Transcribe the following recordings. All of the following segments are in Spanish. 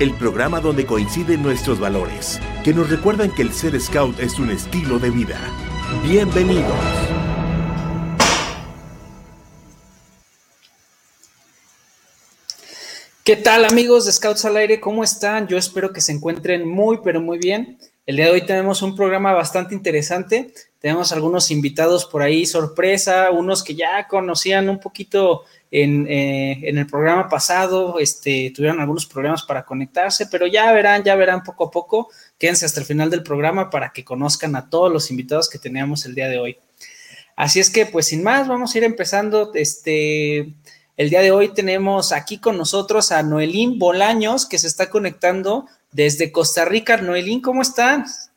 el programa donde coinciden nuestros valores que nos recuerdan que el ser scout es un estilo de vida. Bienvenidos. ¿Qué tal amigos de Scouts al Aire? ¿Cómo están? Yo espero que se encuentren muy, pero muy bien. El día de hoy tenemos un programa bastante interesante. Tenemos algunos invitados por ahí, sorpresa, unos que ya conocían un poquito en, eh, en, el programa pasado, este, tuvieron algunos problemas para conectarse, pero ya verán, ya verán poco a poco. Quédense hasta el final del programa para que conozcan a todos los invitados que teníamos el día de hoy. Así es que, pues sin más, vamos a ir empezando. Este, el día de hoy tenemos aquí con nosotros a Noelín Bolaños, que se está conectando desde Costa Rica. Noelín, ¿cómo estás?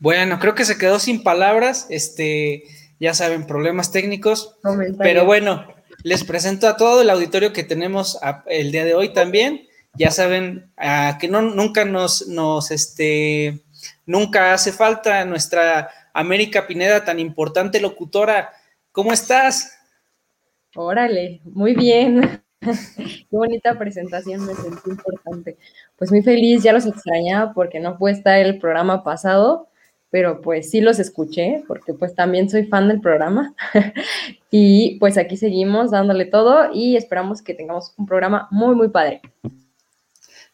Bueno, creo que se quedó sin palabras, este, ya saben, problemas técnicos, pero bueno, les presento a todo el auditorio que tenemos el día de hoy también. Ya saben que no, nunca nos, nos, este, nunca hace falta nuestra América Pineda, tan importante locutora. ¿Cómo estás? Órale, muy bien. Qué bonita presentación, me sentí importante. Pues muy feliz, ya los extrañaba porque no pude estar el programa pasado, pero pues sí los escuché porque pues también soy fan del programa y pues aquí seguimos dándole todo y esperamos que tengamos un programa muy muy padre.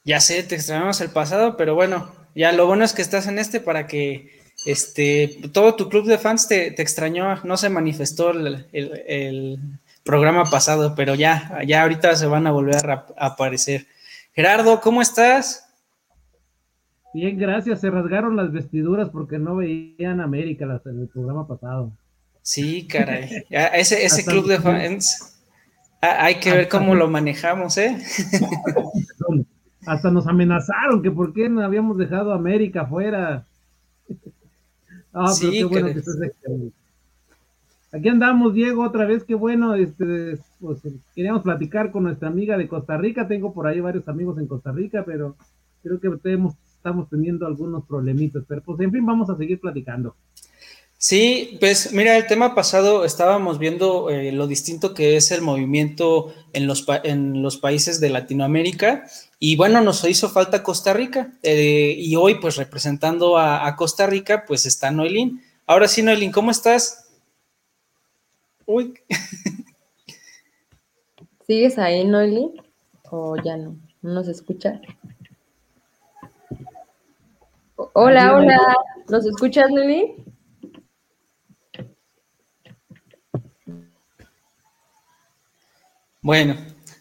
Ya sé, te extrañamos el pasado, pero bueno, ya lo bueno es que estás en este para que este todo tu club de fans te, te extrañó, no se manifestó el, el, programa pasado, pero ya, ya ahorita se van a volver a aparecer. Gerardo, ¿cómo estás? Bien, gracias. Se rasgaron las vestiduras porque no veían América las, en el programa pasado. Sí, caray. Ese, ese club de fans. Hay que ver cómo lo manejamos, ¿eh? Hasta nos amenazaron que por qué no habíamos dejado a América afuera. Ah, pero qué bueno que estás aquí. Aquí andamos, Diego, otra vez, qué bueno, este, pues queríamos platicar con nuestra amiga de Costa Rica, tengo por ahí varios amigos en Costa Rica, pero creo que tenemos estamos teniendo algunos problemitas, pero pues en fin, vamos a seguir platicando. Sí, pues mira, el tema pasado estábamos viendo eh, lo distinto que es el movimiento en los, en los países de Latinoamérica y bueno, nos hizo falta Costa Rica eh, y hoy pues representando a, a, Costa Rica pues está Noelín. Ahora sí, Noelín, ¿cómo estás? Uy. ¿Sigues ahí, Noelín? ¿O ya no? ¿No nos escucha? Hola, hola. ¿Nos escuchas, Lili? Bueno,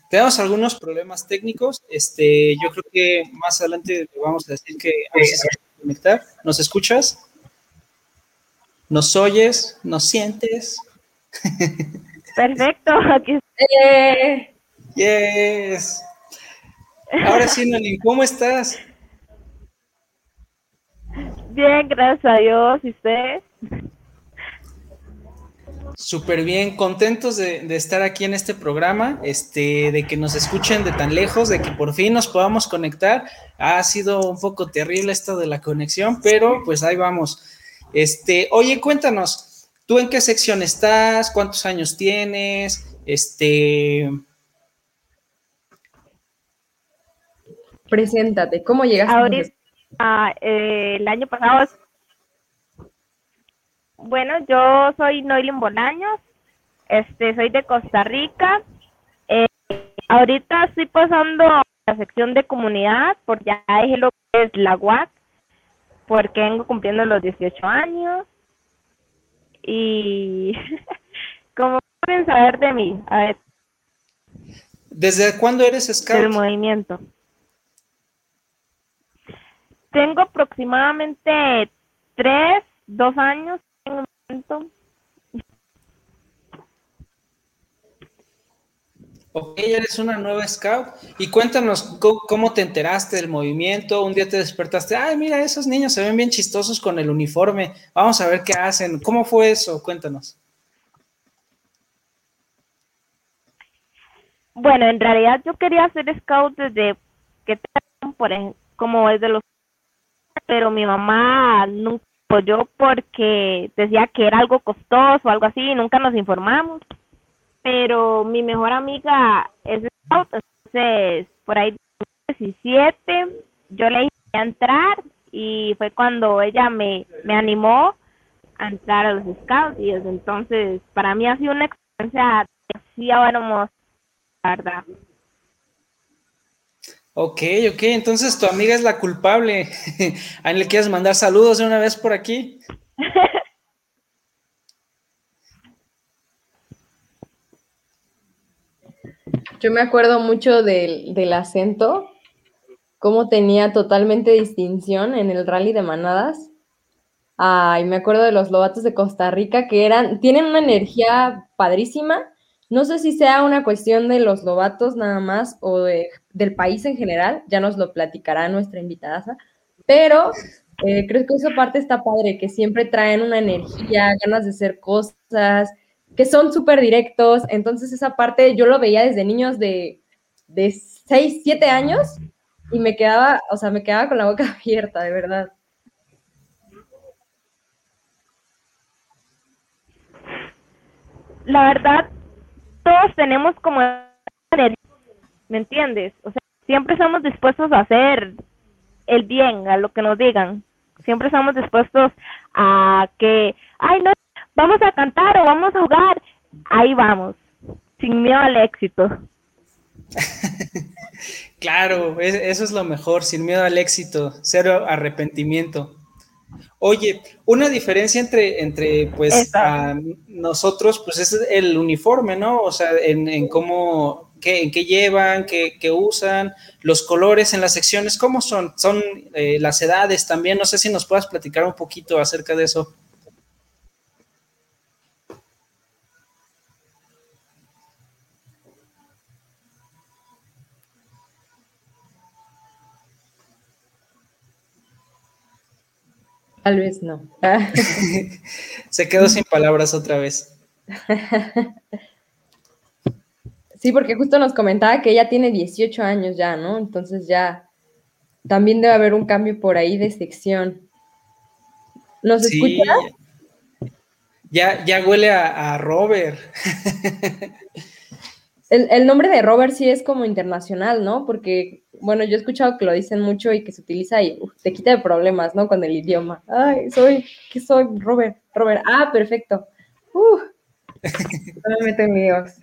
tenemos algunos problemas técnicos. Este, yo creo que más adelante le vamos a decir que a veces se puede conectar. ¿Nos escuchas? ¿Nos oyes? ¿Nos sientes? Perfecto, aquí estoy. Yes. Ahora sí, Nolín, ¿cómo estás? Bien, gracias a Dios. ¿Y usted? Súper bien, contentos de, de, estar aquí en este programa, este, de que nos escuchen de tan lejos, de que por fin nos podamos conectar. Ha sido un poco terrible esto de la conexión, pero pues ahí vamos. Este, oye, cuéntanos, ¿tú en qué sección estás? ¿Cuántos años tienes? Este. Preséntate, ¿cómo llegaste? Ahorita, Ah, eh, el año pasado. Bueno, yo soy Noilin Bolaños, este, soy de Costa Rica. Eh, ahorita estoy pasando la sección de comunidad, porque ya dejé lo que es la UAC, porque vengo cumpliendo los 18 años. Y como pueden saber de mí, a ver. ¿Desde cuándo eres scout? Del movimiento. Tengo aproximadamente tres, dos años en el momento. Ok, eres una nueva scout. Y cuéntanos cómo, te enteraste del movimiento. Un día te despertaste, ay, mira, esos niños se ven bien chistosos con el uniforme. Vamos a ver qué hacen. ¿Cómo fue eso? Cuéntanos. Bueno, en realidad yo quería ser scout desde que por como desde los pero mi mamá nunca apoyó porque decía que era algo costoso o algo así, nunca nos informamos pero mi mejor amiga es scout, entonces por ahí 17 yo le hice a entrar y fue cuando ella me, me animó a entrar a los scouts y entonces para mí ha sido una experiencia sí ahora la verdad. Ok, ok, entonces tu amiga es la culpable. ¿A le quieres mandar saludos de una vez por aquí? Yo me acuerdo mucho del, acento, cómo tenía totalmente distinción en el rally de manadas. Ay, me acuerdo de los lobatos de Costa Rica que eran, tienen una energía padrísima. No sé si sea una cuestión de los lobatos nada más o del país en general, ya nos lo platicará nuestra invitada, pero eh, creo que esa parte está padre, que siempre traen una energía, ganas de hacer cosas, que son súper directos. Entonces esa parte yo lo veía desde niños de, de 6, 7 años y me quedaba, o sea, me quedaba con la boca abierta, de verdad. La verdad, todos tenemos como ¿me entiendes? O sea, siempre estamos dispuestos a hacer el bien, a lo que nos digan. Siempre estamos dispuestos a que, ay, no, vamos a cantar o vamos a jugar, ahí vamos, sin miedo al éxito. claro, eso es lo mejor, sin miedo al éxito, cero arrepentimiento. Oye, una diferencia entre, entre pues, nosotros, pues es el uniforme, ¿no? O sea, en, cómo, qué, en qué llevan, qué, usan, los colores en las secciones, ¿cómo son? Son eh, las edades también, no sé si nos puedas platicar un poquito acerca de eso. Tal vez no. Se quedó sin palabras otra vez. Sí, porque justo nos comentaba que ella tiene 18 años ya, ¿no? Entonces ya también debe haber un cambio por ahí de sección. ¿Nos sí. Ya, ya huele a, a Robert. El, nombre de Robert sí es como internacional, ¿no? Porque, bueno, yo he escuchado que lo dicen mucho y que se utiliza y te quita de problemas, ¿no? Con el idioma. Ay, soy, ¿qué soy? Robert, Robert. Ah, perfecto. Uh, no me meto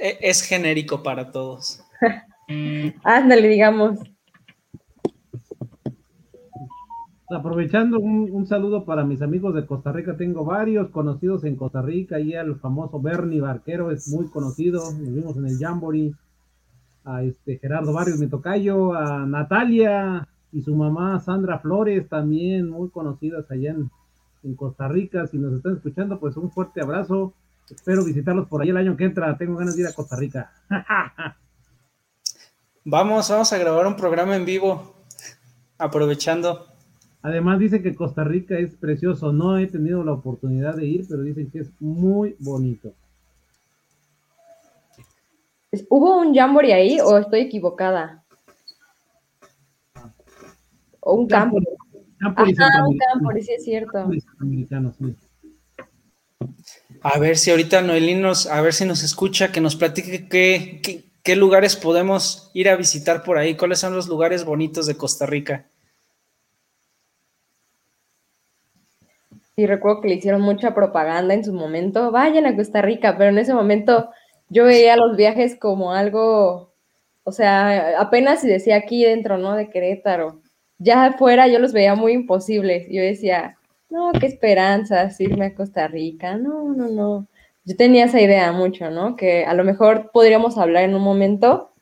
Es genérico para todos. Ándale, digamos. Aprovechando un, saludo para mis amigos de Costa Rica, tengo varios conocidos en Costa Rica, y el famoso Bernie Barquero es muy conocido, nos vimos en el Jamboree, a este Gerardo Barrios, mi tocayo, a Natalia y su mamá Sandra Flores, también muy conocidas allá en, en Costa Rica, si nos están escuchando, pues un fuerte abrazo, espero visitarlos por ahí el año que entra, tengo ganas de ir a Costa Rica. vamos, vamos a grabar un programa en vivo, aprovechando. Además dice que Costa Rica es precioso. No he tenido la oportunidad de ir, pero dicen que es muy bonito. ¿Hubo un jamboree ahí o estoy equivocada? O un campo. Ah, un campo, sí es cierto. A ver si ahorita Noelí nos, a ver si nos escucha, que nos platique qué, qué lugares podemos ir a visitar por ahí, cuáles son los lugares bonitos de Costa Rica. Sí recuerdo que le hicieron mucha propaganda en su momento, vayan a Costa Rica, pero en ese momento yo veía los viajes como algo O sea, apenas si decía aquí dentro, ¿no? De Querétaro. Ya afuera yo los veía muy imposibles. Yo decía, no, qué esperanzas irme a Costa Rica. No, no, no. Yo tenía esa idea mucho, ¿no? Que a lo mejor podríamos hablar en un momento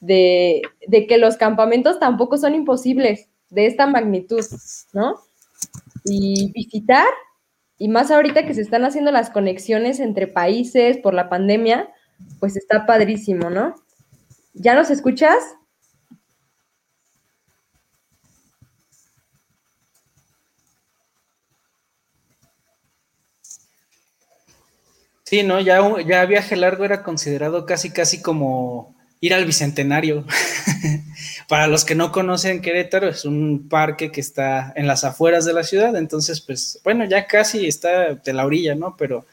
de, de que los campamentos tampoco son imposibles de esta magnitud, ¿no? Y visitar, y más ahorita que se están haciendo las conexiones entre países por la pandemia, pues está padrísimo, ¿no? ¿Ya nos escuchas? Sí, ¿no? Ya, ya viaje largo era considerado casi, casi como ir al Bicentenario. Para los que no conocen Querétaro, es un parque que está en las afueras de la ciudad, entonces, pues, bueno, ya casi está de la orilla, ¿no? Pero,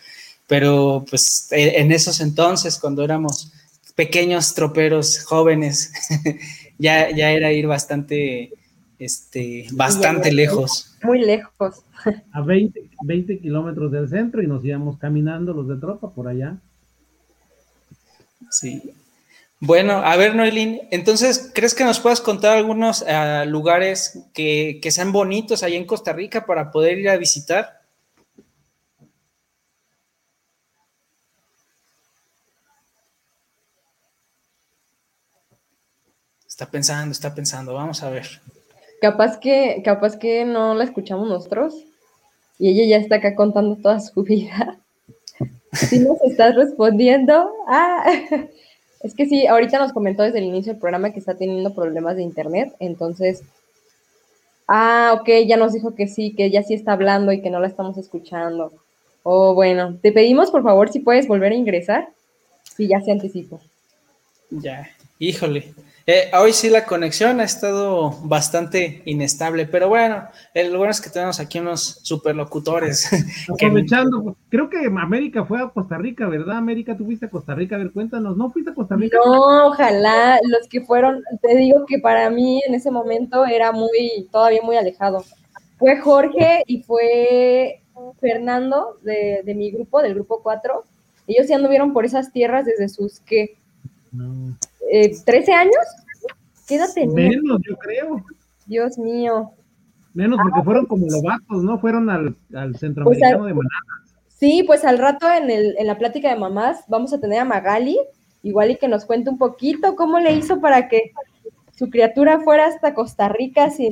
pero pues, e, en esos entonces, cuando éramos pequeños troperos jóvenes, ya, ya era ir bastante, este, bastante lejos. Muy lejos. A 20, 20 kilómetros del centro y nos íbamos caminando los de tropa por allá. Sí. Bueno, a ver, Noelín, entonces, ¿crees que nos puedas contar algunos uh, lugares que, que, sean bonitos allá en Costa Rica para poder ir a visitar? Está pensando, está pensando, vamos a ver. Capaz que, capaz que no la escuchamos nosotros y ella ya está acá contando toda su vida. Si nos estás respondiendo, ah, es que sí, ahorita nos comentó desde el inicio del programa que está teniendo problemas de internet, entonces, ah, ok, ya nos dijo que sí, que ya sí está hablando y que no la estamos escuchando. Oh, bueno, te pedimos por favor si puedes volver a ingresar, si ya se anticipó. Ya, híjole. Eh, hoy sí la conexión ha estado bastante inestable, pero bueno, lo bueno es que tenemos aquí unos superlocutores. Aprovechando, creo que América fue a Costa Rica, ¿verdad? América, tuviste a Costa Rica, a ver, cuéntanos, ¿no fuiste a Costa Rica? No, ojalá, los que fueron, te digo que para mí en ese momento era muy, todavía muy alejado. Fue Jorge y fue Fernando de, de mi grupo, del grupo 4. Ellos ya anduvieron por esas tierras desde sus, ¿qué? No eh, 13 años. ¿Qué edad Menos, yo creo. Dios mío. Menos porque fueron como lobatos, ¿no? Fueron al, al centroamericano pues de Manadas. Sí, pues al rato en, el, en la plática de mamás vamos a tener a Magali, igual y que nos cuente un poquito cómo le hizo para que su criatura fuera hasta Costa Rica sin,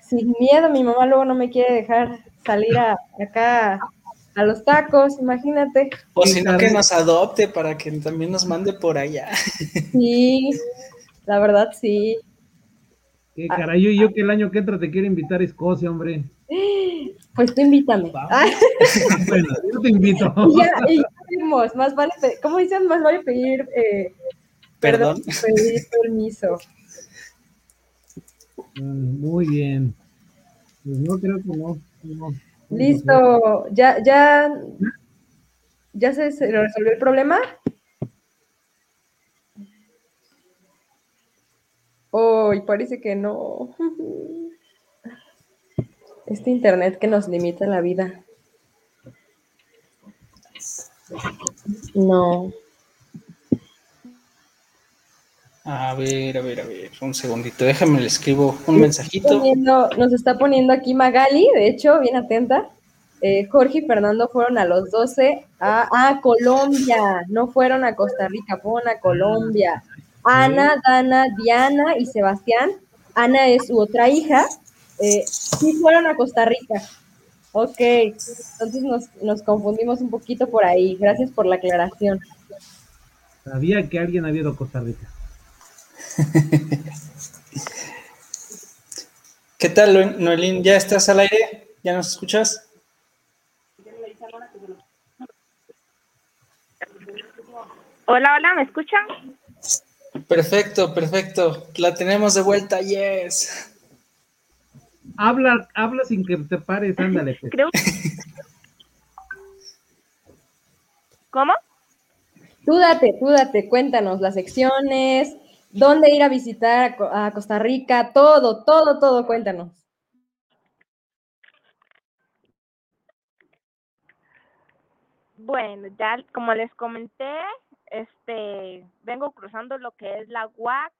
sin miedo. Mi mamá luego no me quiere dejar salir a, acá a los tacos, imagínate. O si no, que nos adopte para que también nos mande por allá. Sí, la verdad sí. Qué caray, yo, yo que el año que entra te quiero invitar a Escocia, hombre. Pues tú invítame. bueno, yo te invito. ya, y ya más vale, ¿cómo dicen? Más vale pedir, eh, perdón. Pedir permiso. Mm, muy bien. Pues no creo que no. no. Listo, ya, ya, ya se, resolvió el problema. Oh, parece que no. Este internet que nos limita la vida. No. A ver, a ver, a ver, un segundito, déjame le escribo un mensajito. nos está poniendo aquí Magali, de hecho, bien atenta. Eh, Jorge y Fernando fueron a los 12 a, Colombia, no fueron a Costa Rica, fueron a Colombia. Ana, Dana, Diana y Sebastián. Ana es su otra hija. Eh, sí fueron a Costa Rica. Ok, entonces nos, nos confundimos un poquito por ahí. Gracias por la aclaración. Sabía que alguien había ido a Costa Rica. ¿Qué tal, Noelín? ¿Ya estás al aire? ¿Ya nos escuchas? Hola, hola, ¿me escuchan? Perfecto, perfecto. La tenemos de vuelta, yes. Habla, habla sin que te pares, ándale. Pues. Creo... ¿Cómo? Tú date, tú date, cuéntanos las secciones, dónde ir a visitar a Costa Rica, todo, todo, todo, cuéntanos. Bueno, ya como les comenté, este, vengo cruzando lo que es la UAC,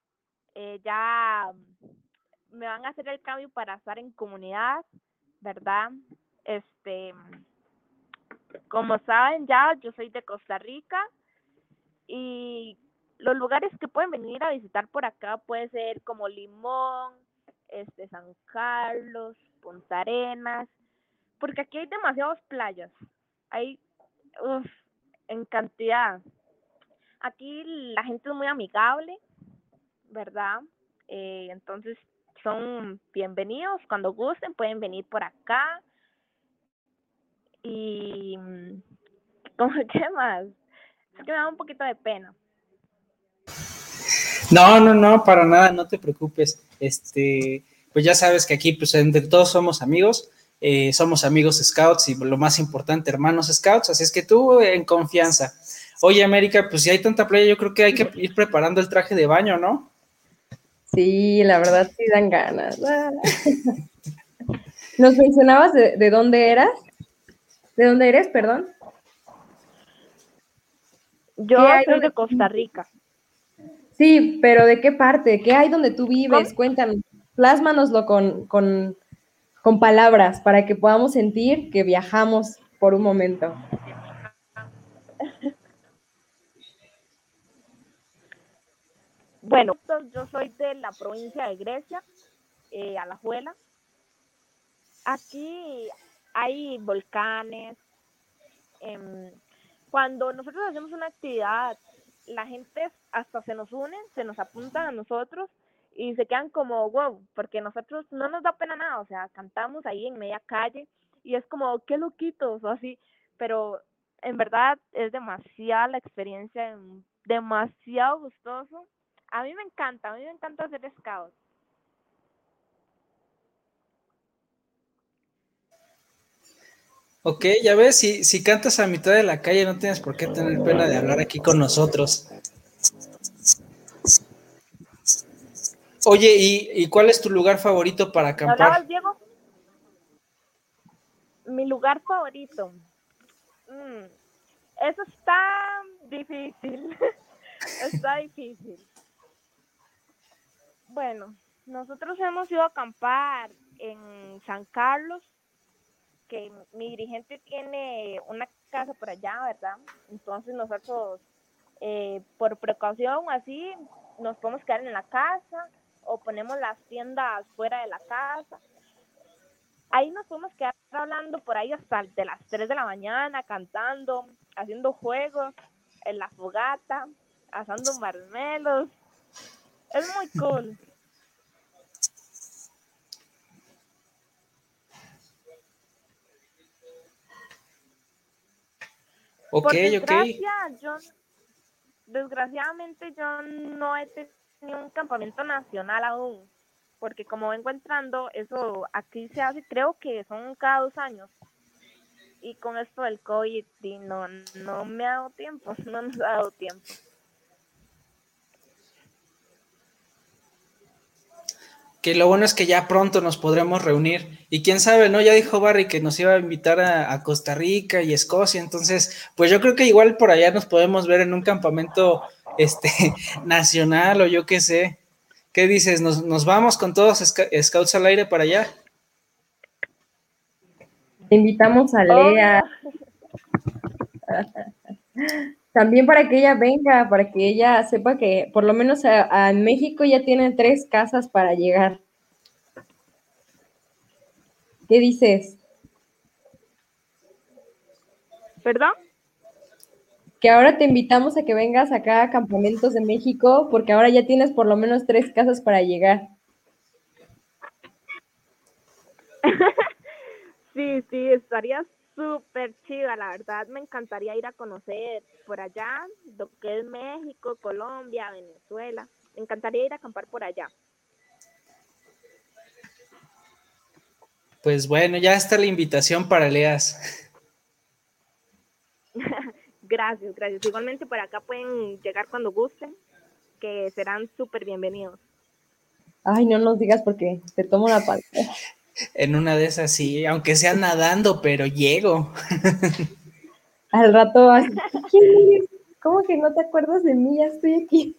eh, ya me van a hacer el cambio para estar en comunidad, ¿verdad? Este, como saben ya, yo soy de Costa Rica y los lugares que pueden venir a visitar por acá puede ser como Limón, este San Carlos, Punta Arenas, porque aquí hay demasiadas playas, hay en cantidad. Aquí la gente es muy amigable, ¿verdad? Eh, entonces son bienvenidos, cuando gusten pueden venir por acá. Y, ¿cómo qué más? Es que me da un poquito de pena. No, no, no, para nada, no te preocupes. Este, pues ya sabes que aquí, pues entre todos somos amigos, eh, somos amigos scouts y lo más importante, hermanos scouts, así es que tú en confianza. Oye, América, pues si hay tanta playa, yo creo que hay que ir preparando el traje de baño, ¿no? Sí, la verdad sí dan ganas. ¿Nos mencionabas de, dónde eras? ¿De dónde eres, perdón? Yo soy de Costa Rica. Sí, pero ¿de qué parte? ¿Qué hay donde tú vives? Cuéntanos, plásmanoslo con, con, con palabras para que podamos sentir que viajamos por un momento. Bueno, yo soy de la provincia de Grecia, eh, Alajuela. Aquí hay volcanes. Em, cuando nosotros hacemos una actividad, la gente hasta se nos une, se nos apuntan a nosotros y se quedan como, wow, porque nosotros no nos da pena nada, o sea, cantamos ahí en media calle y es como, qué loquitos o así, pero en verdad es demasiada la experiencia, demasiado gustoso a mí me encanta, a mí me encanta hacer scout. Ok, ya ves, si, si cantas a mitad de la calle no tienes por qué tener pena de hablar aquí con nosotros. Oye, ¿y, cuál es tu lugar favorito para acampar? Diego? Mi lugar favorito. Mm, eso está difícil. está difícil. Bueno, nosotros hemos ido a acampar en San Carlos, mi dirigente tiene una casa por allá, ¿verdad? Entonces nosotros, eh, por precaución, así, nos podemos quedar en la casa o ponemos las tiendas fuera de la casa. Ahí nos podemos quedar hablando por ahí hasta de las 3 de la mañana, cantando, haciendo juegos en la fogata, asando marmelos. Es muy cool. Ok, ok. Yo, desgraciadamente yo no he tenido un campamento nacional aún, porque como vengo entrando, eso aquí se hace, creo que son cada dos años. Y con esto del COVID no, no me ha dado tiempo, no nos ha dado tiempo. Que lo bueno es que ya pronto nos podremos reunir. Y quién sabe, ¿no? Ya dijo Barry que nos iba a invitar a, Costa Rica y Escocia, entonces, pues yo creo que igual por allá nos podemos ver en un campamento este, nacional o yo qué sé. ¿Qué dices? ¿Nos, vamos con todos Scouts al aire para allá? Te invitamos a Lea. También para que ella venga, para que ella sepa que por lo menos en México ya tiene tres casas para llegar. ¿Qué dices? ¿Perdón? Que ahora te invitamos a que vengas acá a Campamentos de México, porque ahora ya tienes por lo menos tres casas para llegar. sí, sí, estarías súper chida, la verdad me encantaría ir a conocer por allá, lo que es México, Colombia, Venezuela, me encantaría ir a acampar por allá. Pues bueno, ya está la invitación para Leas. gracias, gracias. Igualmente por acá pueden llegar cuando gusten, que serán súper bienvenidos. Ay, no nos digas porque te tomo la palabra. En una de esas sí, aunque sea nadando, pero llego. Al rato ¿Cómo que no te acuerdas de mí? Ya estoy aquí.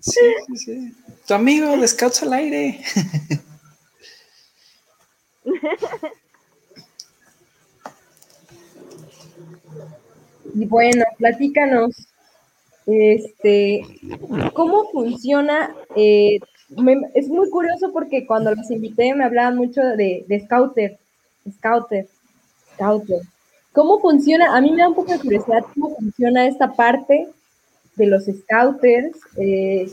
Sí, sí, sí. Tu amigo de Scouts al aire. Y bueno, platícanos, este, ¿cómo funciona? Eh, es muy curioso porque cuando los invité me hablaban mucho de, de Scouter, Scouter, Scouter. ¿Cómo funciona? A mí me da un poco de curiosidad cómo funciona esta parte de los Scouters. Eh,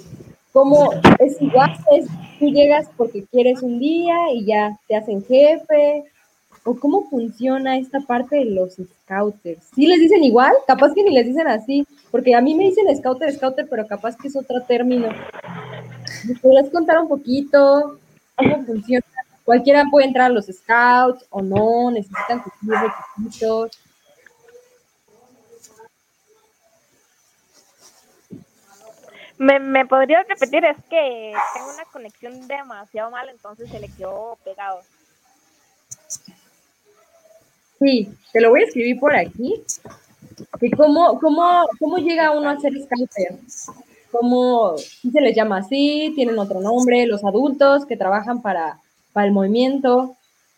¿Cómo es igual? Es, tú llegas porque quieres un día y ya te hacen jefe, o cómo funciona esta parte de los scouters. ¿Sí les dicen igual? Capaz que ni les dicen así, porque a mí me dicen scouter, scouter, pero capaz que es otro término. ¿Me podrías contar un poquito cómo funciona? Cualquiera puede entrar a los scouts o no, necesitan cumplir requisitos. ¿Me, ¿Me podrías repetir? Es que tengo una conexión demasiado mal, entonces se le quedó pegado. Sí, te lo voy a escribir por aquí. cómo, cómo, ¿Cómo llega uno a ser scouter? ¿Cómo se les llama así? ¿Tienen otro nombre? Los adultos que trabajan para, para el movimiento.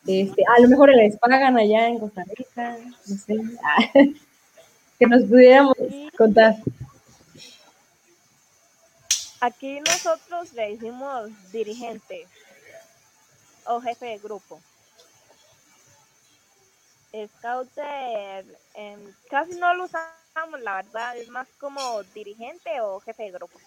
Este, a lo mejor les pagan allá en Costa Rica, no sé. que nos pudiéramos contar. Aquí nosotros le decimos dirigente o jefe de grupo. Scouter em, casi no lo usamos, la verdad, es más como dirigente o jefe de grupo.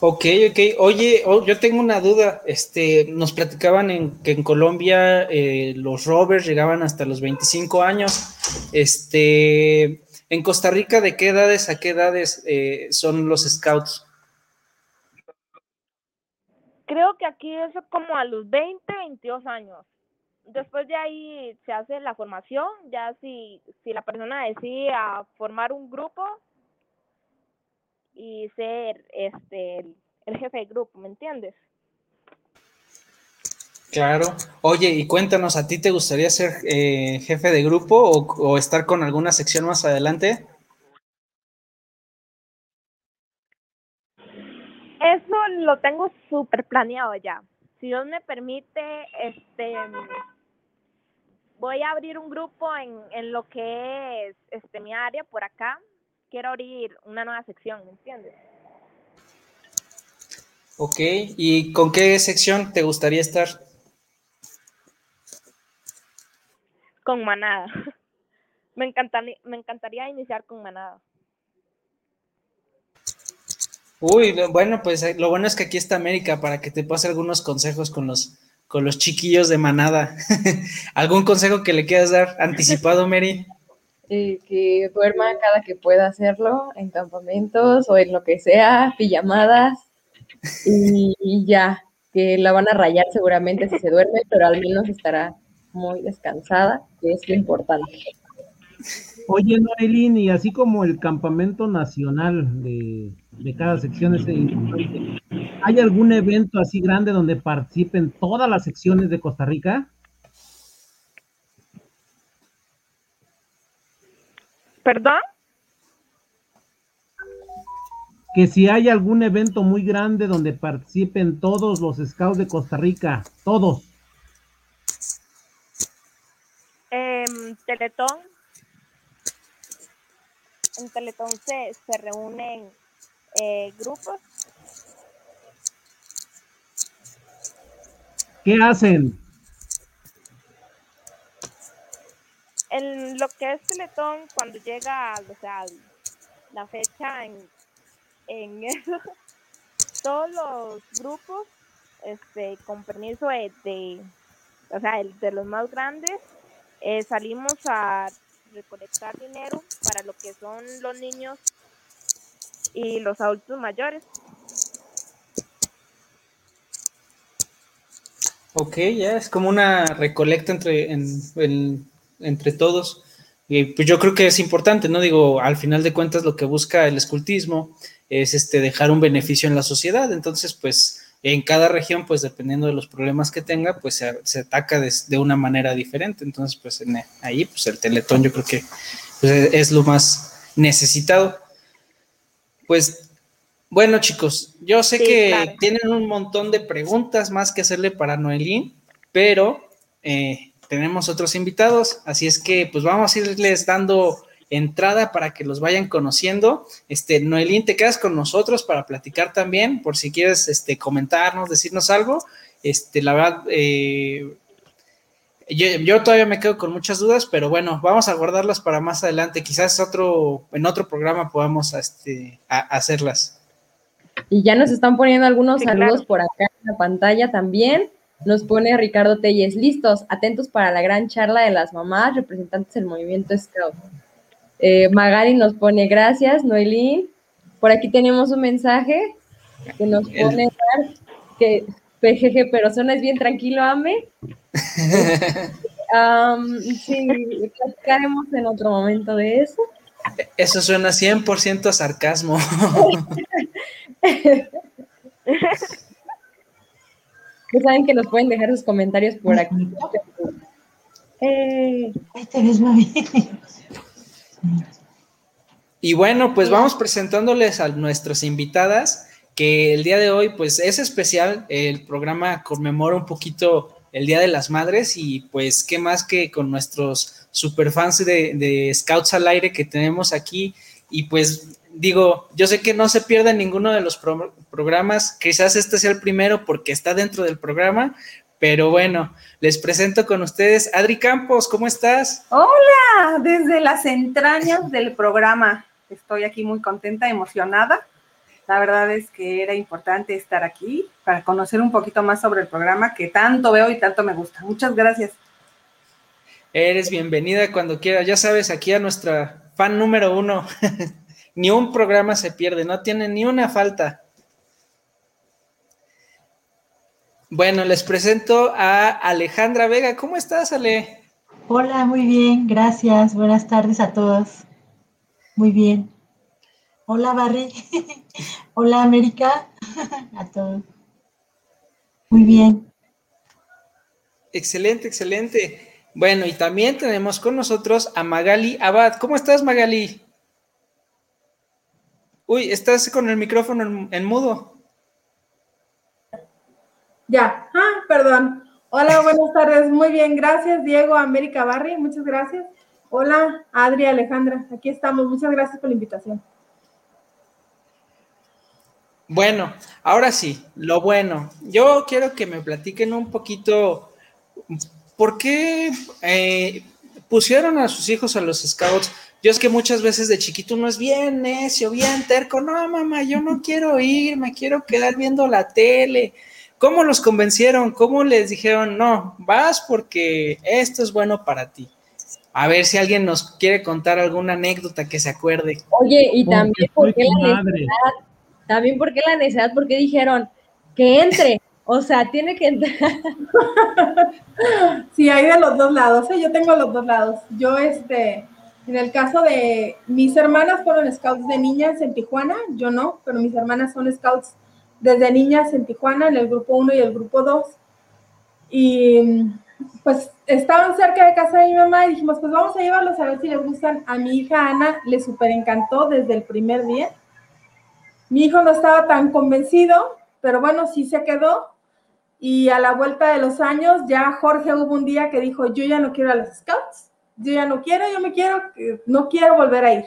Ok, ok. Oye, oh, yo tengo una duda. Este, nos platicaban en, que en Colombia eh, los rovers llegaban hasta los 25 años. Este, en Costa Rica, ¿de qué edades a qué edades eh, son los scouts? Creo que aquí es como a los 20, 22 años. Después de ahí se hace la formación, ya si, si la persona decide formar un grupo y ser este el, jefe de grupo, ¿me entiendes? Claro. Oye, y cuéntanos, ¿a ti te gustaría ser eh, jefe de grupo o, o, estar con alguna sección más adelante? Eso lo tengo súper planeado ya. Si Dios me permite, este, voy a abrir un grupo en, en lo que es este, mi área por acá. Quiero abrir una nueva sección, ¿me entiendes? Ok, ¿y con qué sección te gustaría estar? Con manada. Me encantaría, me encantaría iniciar con manada. Uy, bueno, pues eh, lo bueno es que aquí está América para que te pase algunos consejos con los, con los chiquillos de manada. ¿Algún consejo que le quieras dar anticipado, Mary? Que duerma cada que pueda hacerlo en campamentos o en lo que sea, pijamadas y ya, que la van a rayar seguramente si se duerme, pero al menos estará muy descansada, que es lo importante. Oye, Noelín, y así como el campamento nacional de, cada sección es importante, ¿hay algún evento así grande donde participen todas las secciones de Costa Rica? ¿Perdón? Que si hay algún evento muy grande donde participen todos los scouts de Costa Rica, todos. Eh, Teletón en Teletón se, reúnen eh, grupos. ¿Qué hacen? En lo que es Teletón, cuando llega o sea, la fecha en, en eso, todos los grupos, este, con permiso de, o sea, de los más grandes, eh, salimos a recolectar dinero para lo que son los niños y los adultos mayores. Ok, ya es como una recolecta entre, entre todos. Y pues yo creo que es importante, ¿no? Digo, al final de cuentas lo que busca el escultismo es este dejar un beneficio en la sociedad. Entonces, pues en cada región, pues dependiendo de los problemas que tenga, pues se, ataca de, una manera diferente. Entonces, pues ahí, pues el teletón yo creo que pues, es lo más necesitado. Pues bueno, chicos, yo sé que tienen un montón de preguntas más que hacerle para Noelín, pero eh, tenemos otros invitados, así es que pues vamos a irles dando entrada para que los vayan conociendo. Este, Noelín, te quedas con nosotros para platicar también, por si quieres este, comentarnos, decirnos algo. Este, la verdad, eh, yo, todavía me quedo con muchas dudas, pero bueno, vamos a guardarlas para más adelante. Quizás otro, en otro programa podamos este, hacerlas. Y ya nos están poniendo algunos saludos por acá en la pantalla también. Nos pone Ricardo Telles, listos, atentos para la gran charla de las mamás, representantes del movimiento Scout. Eh, Magali nos pone gracias, Noelín. Por aquí tenemos un mensaje que nos pone que PGG, pero es bien tranquilo, Ame. sí, platicaremos en otro momento de eso. Eso suena 100% a sarcasmo. Ya saben que nos pueden dejar sus comentarios por aquí. Eh. Ahí ves, mami. Y bueno, pues vamos presentándoles a nuestras invitadas, que el día de hoy, pues es especial, el programa conmemora un poquito el Día de las Madres y pues qué más que con nuestros superfans de, de Scouts al Aire que tenemos aquí y pues digo, yo sé que no se pierde ninguno de los programas, quizás este sea el primero porque está dentro del programa, pero bueno, les presento con ustedes Adri Campos, ¿cómo estás? Hola, desde las entrañas del programa. Estoy aquí muy contenta, emocionada. La verdad es que era importante estar aquí para conocer un poquito más sobre el programa que tanto veo y tanto me gusta. Muchas gracias. Eres bienvenida cuando quieras. Ya sabes, aquí a nuestra fan número uno. ni un programa se pierde, no tiene ni una falta. Bueno, les presento a Alejandra Vega. ¿Cómo estás, Ale? Hola, muy bien, gracias. Buenas tardes a todos. Muy bien. Hola, Barry. Hola, América. a todos. Muy bien. Excelente, excelente. Bueno, y también tenemos con nosotros a Magali Abad. ¿Cómo estás, Magali? Uy, estás con el micrófono en mudo. Ya, ah, perdón. Hola, buenas tardes. Muy bien, gracias, Diego, América Barry, muchas gracias. Hola, Adri, Alejandra, aquí estamos. Muchas gracias por la invitación. Bueno, ahora sí, lo bueno. Yo quiero que me platiquen un poquito por qué eh, pusieron a sus hijos a los scouts. Yo es que muchas veces de chiquito uno es bien necio, bien terco. No, mamá, yo no quiero ir, me quiero quedar viendo la tele. ¿Cómo los convencieron? ¿Cómo les dijeron, no, vas porque esto es bueno para ti? A ver si alguien nos quiere contar alguna anécdota que se acuerde. Oye, y también por qué la necesidad, también por qué la necesidad, porque dijeron que entre, o sea, tiene que entrar. Sí, hay de los dos lados, ¿eh? yo tengo los dos lados. Yo, este, en el caso de mis hermanas fueron scouts de niñas en Tijuana, yo no, pero mis hermanas son scouts desde niñas en Tijuana, en el grupo 1 y el grupo 2. Y pues estaban cerca de casa de mi mamá y dijimos, pues vamos a llevarlos a ver si les gustan. A mi hija Ana le súper encantó desde el primer día. Mi hijo no estaba tan convencido, pero bueno, sí se quedó. Y a la vuelta de los años, ya Jorge hubo un día que dijo, yo ya no quiero a los scouts, yo ya no quiero, yo me quiero, no quiero volver a ir.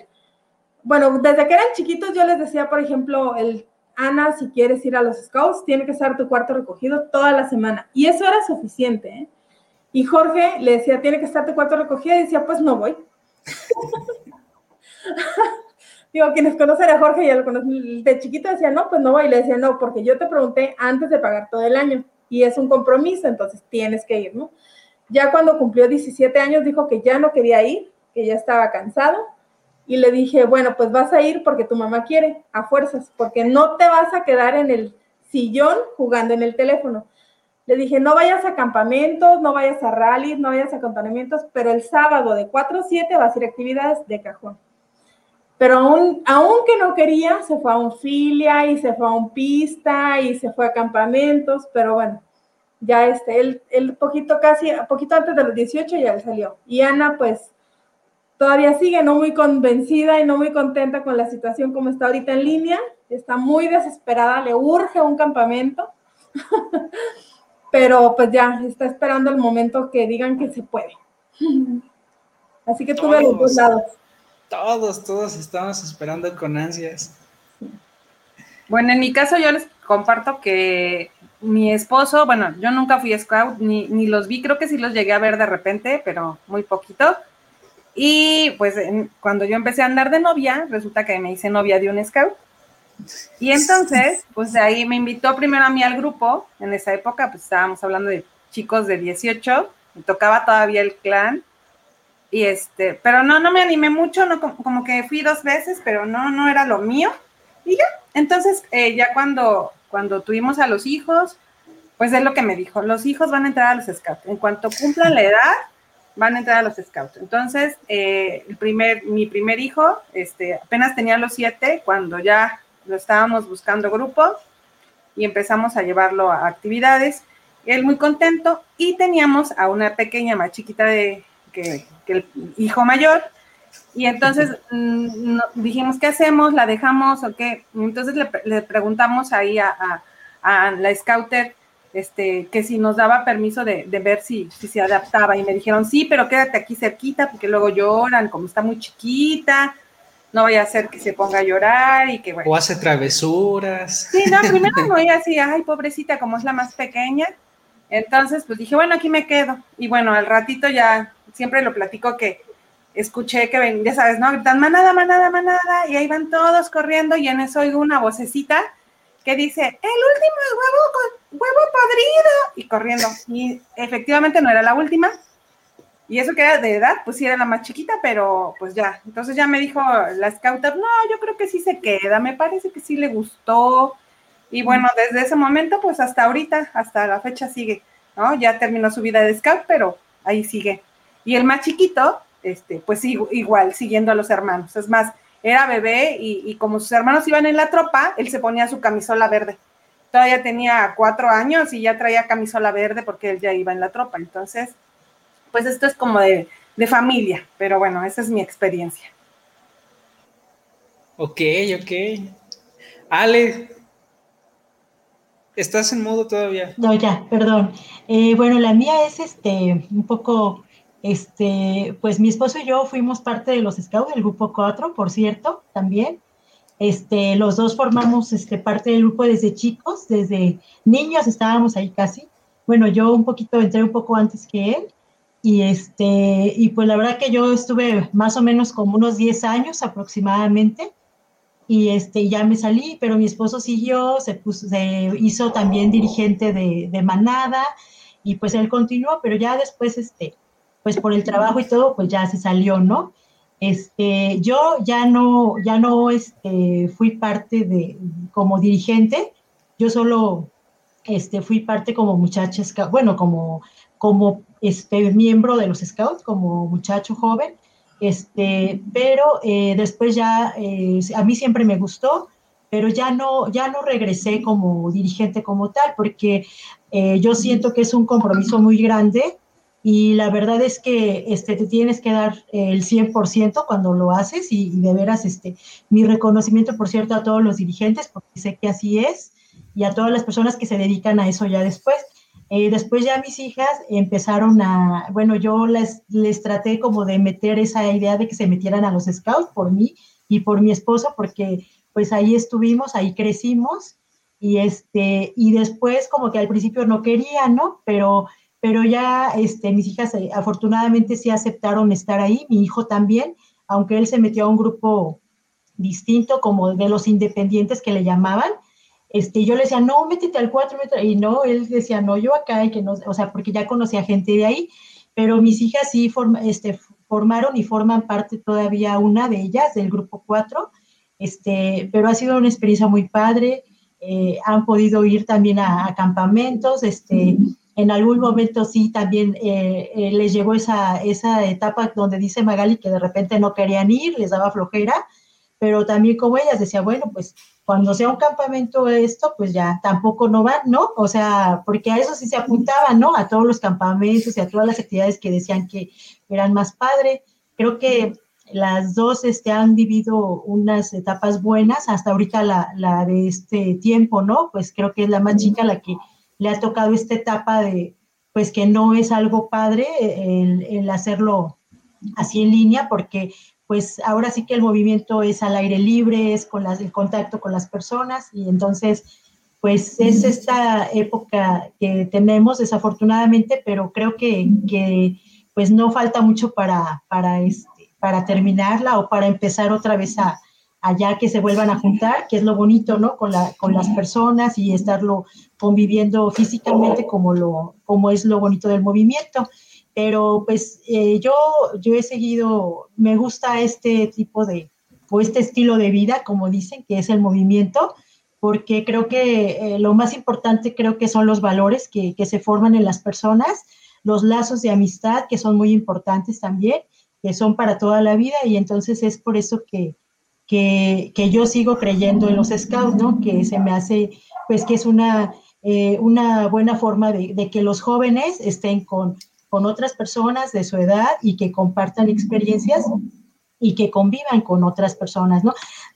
Bueno, desde que eran chiquitos yo les decía, por ejemplo, el Ana, si quieres ir a los scouts, tiene que estar tu cuarto recogido toda la semana. Y eso era suficiente. ¿eh? Y Jorge le decía, tiene que estar tu cuarto recogido, y decía, pues no voy. Digo, quienes conocen a Jorge ya lo conocen, de chiquito decía, no, pues no voy. Y le decía, no, porque yo te pregunté antes de pagar todo el año. Y es un compromiso, entonces tienes que ir, ¿no? Ya cuando cumplió 17 años dijo que ya no quería ir, que ya estaba cansado y le dije, bueno, pues vas a ir porque tu mamá quiere, a fuerzas, porque no te vas a quedar en el sillón jugando en el teléfono. Le dije, no vayas a campamentos, no vayas a rallies, no vayas a acompañamientos, pero el sábado de 4 a 7 vas a ir a actividades de cajón. pero aún, aunque no quería, se fue a un filia y se fue a un pista y se fue a campamentos, pero bueno, ya este, él, él poquito casi, poquito antes de los 18 ya salió. Y Ana, pues, todavía sigue no muy convencida y no muy contenta con la situación como está ahorita en línea, está muy desesperada, le urge un campamento, pero pues ya está esperando el momento que digan que se puede. Así que tuve los dos lados. Todos, todos estamos esperando con ansias. Bueno, en mi caso yo les comparto que mi esposo, bueno, yo nunca fui scout, ni, ni los vi, creo que sí los llegué a ver de repente, pero muy poquito. Y pues cuando yo empecé a andar de novia, resulta que me hice novia de un scout. Y entonces, pues ahí me invitó primero a mí al grupo. En esa época, pues estábamos hablando de chicos de 18, me tocaba todavía el clan. Y este, pero no, no me animé mucho, no, como, que fui dos veces, pero no, no era lo mío. Y ya, entonces eh, ya cuando, cuando tuvimos a los hijos, pues es lo que me dijo, los hijos van a entrar a los scouts. En cuanto cumplan la edad, van a entrar a los scouts. Entonces, eh, el primer, mi primer hijo, este, apenas tenía los siete cuando ya lo estábamos buscando grupo y empezamos a llevarlo a actividades. Él muy contento y teníamos a una pequeña más chiquita de, que, el hijo mayor. Y entonces mm, dijimos, ¿qué hacemos? ¿La dejamos o qué? entonces le, preguntamos ahí a, a, a la scouter este, que si nos daba permiso de, ver si, si, se adaptaba. Y me dijeron, sí, pero quédate aquí cerquita, porque luego lloran, como está muy chiquita, no vaya a ser que se ponga a llorar y que bueno. O hace travesuras. Sí, no, primero me voy así, ay, pobrecita, como es la más pequeña. Entonces, pues dije, bueno, aquí me quedo. Y bueno, al ratito ya, siempre lo platico que escuché que ven, ya sabes, ¿no? Gritan manada, manada, manada, y ahí van todos corriendo, y en eso oigo una vocecita que dice, el último es huevo, huevo podrido, y corriendo. Y efectivamente no era la última. Y eso que era de edad, pues sí era la más chiquita, pero pues ya. Entonces ya me dijo la scouter, no, yo creo que sí se queda, me parece que sí le gustó. Y bueno, desde ese momento, pues hasta ahorita, hasta la fecha sigue, ¿no? Ya terminó su vida de scout, pero ahí sigue. Y el más chiquito, este, pues igual, siguiendo a los hermanos. Es más, era bebé y, como sus hermanos iban en la tropa, él se ponía su camisola verde. Todavía tenía cuatro años y ya traía camisola verde porque él ya iba en la tropa. Entonces, pues esto es como de, familia, pero bueno, esa es mi experiencia. Ok, ok. Ale, ¿estás en modo todavía? No, ya, perdón. Eh, bueno, la mía es este, un poco este, pues mi esposo y yo fuimos parte de los scouts del grupo 4, por cierto, también. Este, los dos formamos este, parte del grupo desde chicos, desde niños estábamos ahí casi. Bueno, yo un poquito entré un poco antes que él. Y, este, y pues la verdad que yo estuve más o menos como unos 10 años aproximadamente. Y este, ya me salí, pero mi esposo siguió, se, hizo también dirigente de, de manada y pues él continuó, pero ya después este, pues por el trabajo y todo, pues ya se salió, ¿no? Este, yo ya no, ya no este, fui parte de, como dirigente, yo solo este, fui parte como muchacha, bueno, como, como este, miembro de los scouts, como muchacho joven, este, pero eh, después ya, eh, a mí siempre me gustó, pero ya no, ya no regresé como dirigente como tal, porque eh, yo siento que es un compromiso muy grande y la verdad es que este, te tienes que dar el 100% cuando lo haces y, de veras este, mi reconocimiento, por cierto, a todos los dirigentes, porque sé que así es, y a todas las personas que se dedican a eso ya después. Eh, después ya mis hijas empezaron a, bueno, yo les, les traté como de meter esa idea de que se metieran a los scouts por mí y por mi esposo, porque pues ahí estuvimos, ahí crecimos, y, este, y después como que al principio no querían, ¿no? Pero pero ya este, mis hijas eh, afortunadamente sí aceptaron estar ahí, mi hijo también, aunque él se metió a un grupo distinto, como de los independientes que le llamaban, este, yo le decía, no, métete al 4, y no, él decía, no, yo acá, y que no, o sea, porque ya conocía gente de ahí, pero mis hijas sí este, formaron y forman parte todavía una de ellas del grupo 4, este, pero ha sido una experiencia muy padre, eh, han podido ir también a, a campamentos, este, en algún momento sí también eh, eh, les llegó esa, esa etapa donde dice Magali que de repente no querían ir, les daba flojera, pero también como ellas decía, bueno, pues cuando sea un campamento esto, pues ya tampoco no van, ¿no? O sea, porque a eso sí se apuntaban, ¿no? A todos los campamentos y a todas las actividades que decían que eran más padre. Creo que las dos este, han vivido unas etapas buenas, hasta ahorita la, la, de este tiempo, ¿no? Pues creo que es la más chica la que le ha tocado esta etapa de, pues que no es algo padre el, el hacerlo así en línea, porque pues ahora sí que el movimiento es al aire libre, es con las, el contacto con las personas y entonces pues es esta época que tenemos desafortunadamente, pero creo que, que pues no falta mucho para, para, este, para terminarla o para empezar otra vez a, allá que se vuelvan a juntar, que es lo bonito, ¿no? Con, la, con las personas y estarlo conviviendo físicamente como, lo, como es lo bonito del movimiento. Pero pues eh, yo, yo he seguido, me gusta este tipo de, o este estilo de vida, como dicen, que es el movimiento, porque creo que eh, lo más importante creo que son los valores que, que, se forman en las personas, los lazos de amistad, que son muy importantes también, que son para toda la vida, y entonces es por eso que, que, que yo sigo creyendo en los scouts, ¿no? Que se me hace, pues que es una, eh, una buena forma de, de que los jóvenes estén con con otras personas de su edad y que compartan experiencias y que convivan con otras personas, ¿no?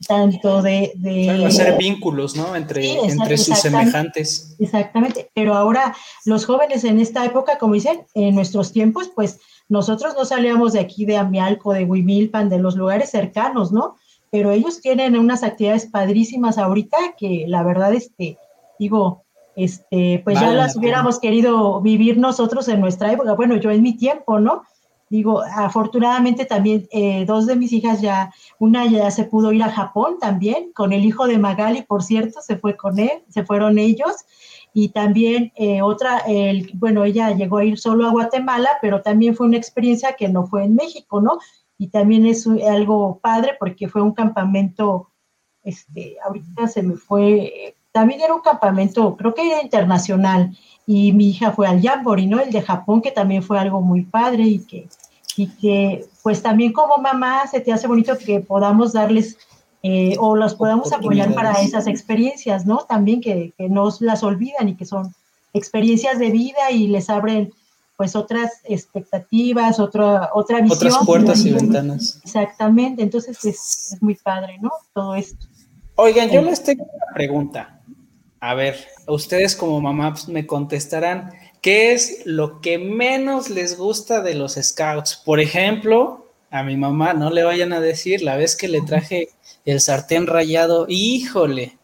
Tanto de... de hacer vínculos, ¿no? Entre, entre sus semejantes. Exactamente, pero ahora los jóvenes en esta época, como dicen, en nuestros tiempos, pues nosotros no salíamos de aquí, de Amialco, de Huimilpan, de los lugares cercanos, ¿no? Pero ellos tienen unas actividades padrísimas ahorita que la verdad, este, digo, este, pues ya las hubiéramos querido vivir nosotros en nuestra época, bueno, yo en mi tiempo, ¿no? Digo, afortunadamente también eh, dos de mis hijas ya, una ya se pudo ir a Japón también, con el hijo de Magali, por cierto, se fue con él, se fueron ellos, y también eh, otra, el, bueno, ella llegó a ir solo a Guatemala, pero también fue una experiencia que no fue en México, ¿no? Y también es algo padre porque fue un campamento, este, ahorita se me fue, también era un campamento, creo que era internacional, y mi hija fue al Jamboree, ¿no? El de Japón, que también fue algo muy padre y que, y que pues también como mamá se te hace bonito que podamos darles eh, o los podamos apoyar para esas experiencias, ¿no? También que, que no las olvidan y que son experiencias de vida y les abren pues otras expectativas, otra, otra visión. Otras puertas y ventanas. Exactamente, entonces es, es muy padre, ¿no? Todo esto. Oigan, yo les tengo una pregunta. A ver, ustedes como mamá pues, me contestarán, ¿qué es lo que menos les gusta de los scouts? Por ejemplo, a mi mamá no le vayan a decir la vez que le traje el sartén rayado, híjole,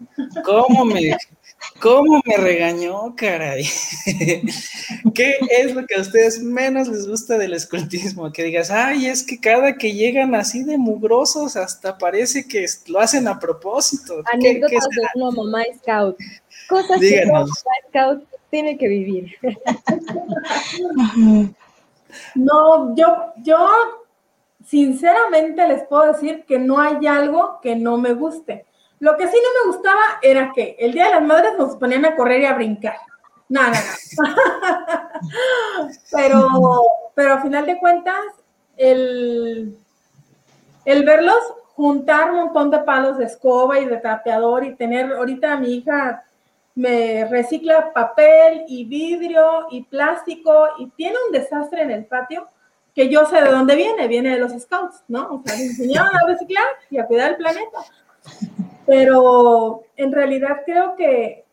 ¿cómo me, cómo me regañó, caray? ¿Qué es lo que a ustedes menos les gusta del escultismo? Que digas, ay, es que cada que llegan así de mugrosos, hasta parece que lo hacen a propósito. Anécdotas de una mamá scout. Cosas que un scout tiene que vivir. No, yo, yo sinceramente les puedo decir que no hay algo que no me guste. Lo que sí no me gustaba era que el Día de las Madres nos ponían a correr y a brincar. Nada, nada. pero, pero a final de cuentas, el, el verlos juntar un montón de palos de escoba y de trapeador y tener, ahorita mi hija me recicla papel y vidrio y plástico y tiene un desastre en el patio que yo sé de dónde viene, viene de los scouts, ¿no? O sea, me enseñaron a reciclar y a cuidar el planeta. Pero en realidad creo que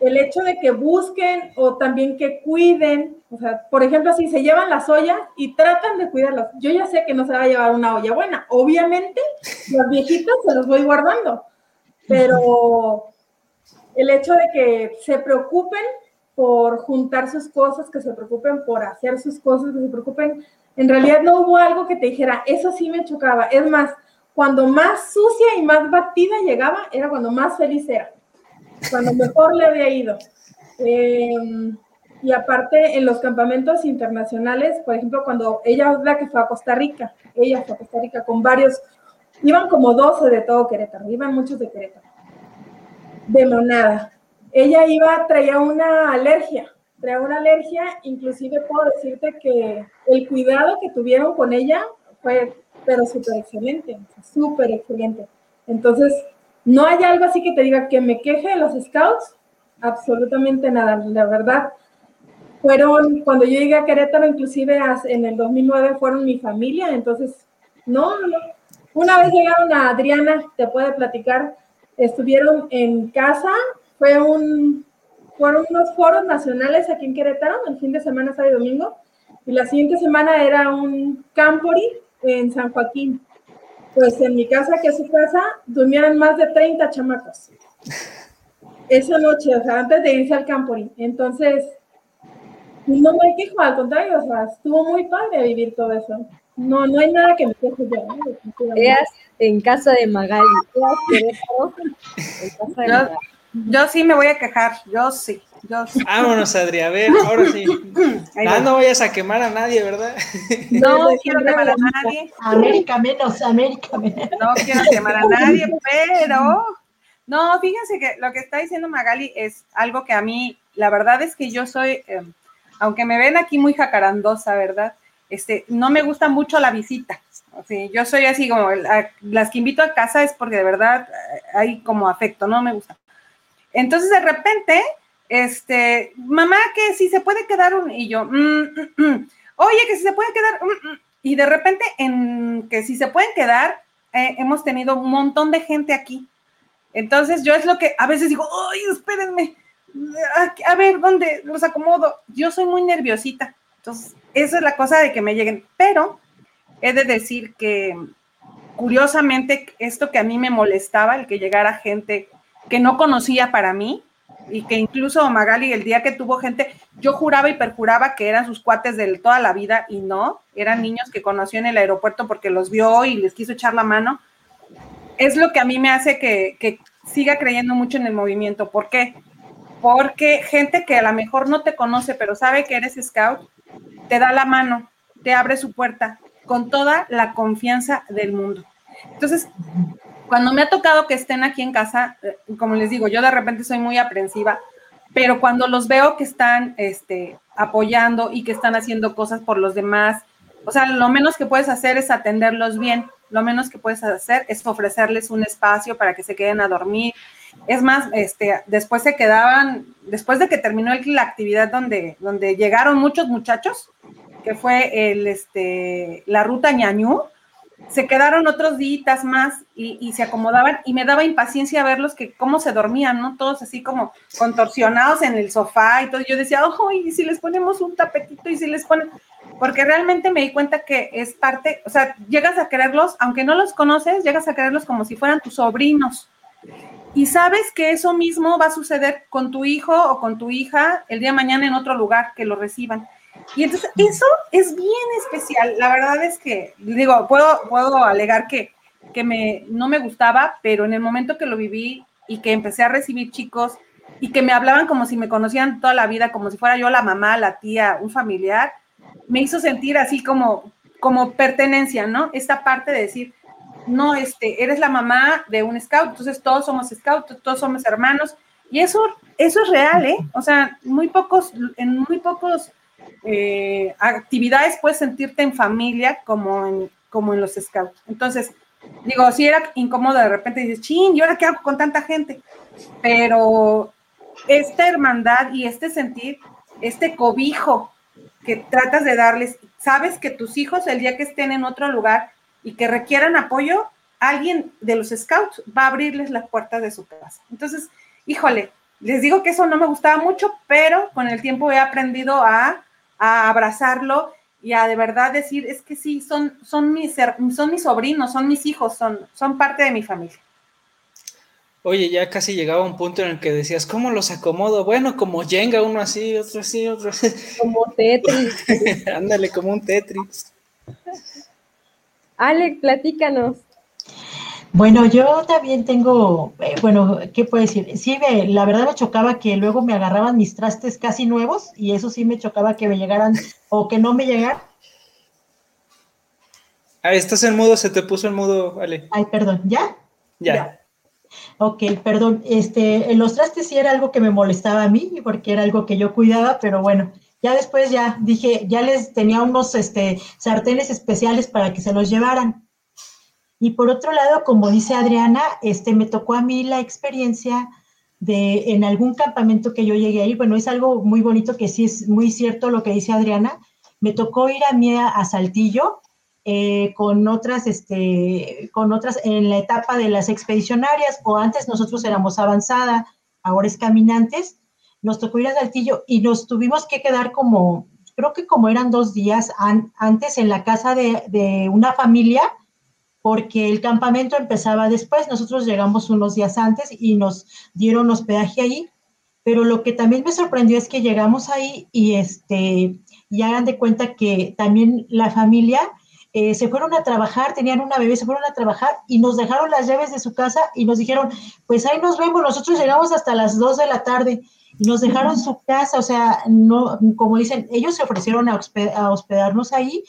el hecho de que busquen o también que cuiden, o sea, por ejemplo, si se llevan las ollas y tratan de cuidarlas, yo ya sé que no se va a llevar una olla buena, obviamente los viejitos se los voy guardando, pero el hecho de que se preocupen por juntar sus cosas, que se preocupen por hacer sus cosas, que se preocupen, en realidad no hubo algo que te dijera, eso sí me chocaba. Es más, cuando más sucia y más batida llegaba, era cuando más feliz era, cuando mejor le había ido. Em, y aparte, en los campamentos internacionales, por ejemplo, cuando ella es la que fue a Costa Rica, ella fue a Costa Rica con varios, iban como 12 de todo Querétaro, iban muchos de Querétaro de monada. Ella iba, traía una alergia, traía una alergia, inclusive puedo decirte que el cuidado que tuvieron con ella fue pero súper excelente, súper excelente. Entonces, no hay algo así que te diga que me queje de los scouts, absolutamente nada, la verdad. Fueron, cuando yo llegué a Querétaro, inclusive en el 2009, fueron mi familia, entonces, no, no. Una vez llegaron a Adriana, te puede platicar, estuvieron en casa, fue un, fueron unos foros nacionales aquí en Querétaro, el fin de semana, sábado y domingo, y la siguiente semana era un campori en San Joaquín. Pues en mi casa, que es su casa, durmieron más de 30 chamacos. Esa noche, o sea, antes de irse al campori. Entonces, no me quejo, al contrario, o sea, estuvo muy padre vivir todo eso. No, no hay nada que me queje yo. en casa de Magali. Yo, sí me voy a quejar, yo sí. Yo Vámonos, Adri, a ver, ahora sí. Ah, no vayas a quemar a nadie, ¿verdad? No quiero quemar a nadie. América menos, América menos. No quiero quemar a nadie, pero no, fíjense que lo que está diciendo Magali es algo que a mí, la verdad es que yo soy, eh, aunque me ven aquí muy jacarandosa, ¿verdad? Este, no me gusta mucho la visita. O sea, yo soy así como, las que invito a casa es porque de verdad eh, hay como afecto, no me gusta. Entonces de repente, este, mamá, que si se puede quedar un, y yo, mm, mm, mm. oye, que si se puede quedar, y de repente en que si se pueden quedar, eh, hemos tenido un montón de gente aquí. Entonces yo es lo que a veces digo, ay, espérenme, a, ver, ¿dónde los acomodo? Yo soy muy nerviosita, entonces esa es la cosa de que me lleguen, pero he de decir que curiosamente esto que a mí me molestaba, el que llegara gente que no conocía para mí, y que incluso Magali el día que tuvo gente, yo juraba y perjuraba que eran sus cuates de toda la vida y no, eran niños que conoció en el aeropuerto porque los vio y les quiso echar la mano es lo que a mí me hace que, siga creyendo mucho en el movimiento. ¿Por qué? Porque gente que a lo mejor no te conoce, pero sabe que eres scout, te da la mano, te abre su puerta con toda la confianza del mundo. Entonces, cuando me ha tocado que estén aquí en casa, eh, como les digo, yo de repente soy muy aprensiva, pero cuando los veo que están este, apoyando y que están haciendo cosas por los demás, o sea, lo menos que puedes hacer es atenderlos bien lo menos que puedes hacer es ofrecerles un espacio para que se queden a dormir. Es más, este, después se quedaban, después de que terminó la actividad donde, donde llegaron muchos muchachos, que fue el, este, la ruta ñañú, se quedaron otros días más y, se acomodaban y me daba impaciencia verlos que cómo se dormían, ¿no? Todos así como contorsionados en el sofá y todo. Yo decía, ojo, y si les ponemos un tapetito y si les ponen, porque realmente me di cuenta que es parte, o sea, llegas a quererlos, aunque no los conoces, llegas a quererlos como si fueran tus sobrinos. Y sabes que eso mismo va a suceder con tu hijo o con tu hija el día de mañana en otro lugar que lo reciban. Y entonces eso es bien especial. La verdad es que, digo, puedo, puedo alegar que, que me, no me gustaba, pero en el momento que lo viví y que empecé a recibir chicos y que me hablaban como si me conocían toda la vida, como si fuera yo la mamá, la tía, un familiar, me hizo sentir así como, como pertenencia, ¿no? Esta parte de decir, no, este, eres la mamá de un scout, entonces todos somos scouts, todos somos hermanos, y eso, eso es real, ¿eh? O sea, muy pocos, en muy pocos eh, actividades puedes sentirte en familia como en, como en los scouts. Entonces, digo, si era incómodo de repente dices, chin, ¿y ahora qué hago con tanta gente? Pero esta hermandad y este sentir, este cobijo que tratas de darles, sabes que tus hijos el día que estén en otro lugar y que requieran apoyo, alguien de los scouts va a abrirles las puertas de su casa. Entonces, híjole, les digo que eso no me gustaba mucho, pero con el tiempo he aprendido a, abrazarlo y a de verdad decir, es que sí, son, son, mis, son mis sobrinos, son mis hijos, son, son parte de mi familia. Oye, ya casi llegaba un punto en el que decías, ¿cómo los acomodo? Bueno, como Jenga, uno así, otro así, otro así. Como Tetris. Ándale, como un Tetris. Alex, platícanos. Bueno, yo también tengo, eh, bueno, ¿qué puedo decir? Sí, me, la verdad me chocaba que luego me agarraban mis trastes casi nuevos y eso sí me chocaba que me llegaran o que no me llegaran. Ah, estás en mudo, se te puso en mudo, Ale. Ay, perdón, ¿ya? Ya. ya. Ok, perdón, este, los trastes sí era algo que me molestaba a mí, porque era algo que yo cuidaba, pero bueno, ya después ya dije, ya les tenía unos este, sartenes especiales para que se los llevaran. Y por otro lado, como dice Adriana, este, me tocó a mí la experiencia de en algún campamento que yo llegué ahí, bueno, es algo muy bonito que sí es muy cierto lo que dice Adriana, me tocó ir a mí a, Saltillo eh, con otras, este, con otras en la etapa de las expedicionarias, o antes nosotros éramos avanzada, ahora es caminantes, nos tocó ir a Saltillo y nos tuvimos que quedar como, creo que como eran dos días antes en la casa de una familia, porque el campamento empezaba después, nosotros llegamos unos días antes y nos dieron hospedaje ahí, pero lo que también me sorprendió es que llegamos ahí y este, y hagan de cuenta que también la familia eh, se fueron a trabajar, tenían una bebé, se fueron a trabajar y nos dejaron las llaves de su casa y nos dijeron, pues ahí nos vemos, nosotros llegamos hasta las 2 de la tarde y nos dejaron su casa, o sea, no, como dicen, ellos se ofrecieron a, a hospedarnos ahí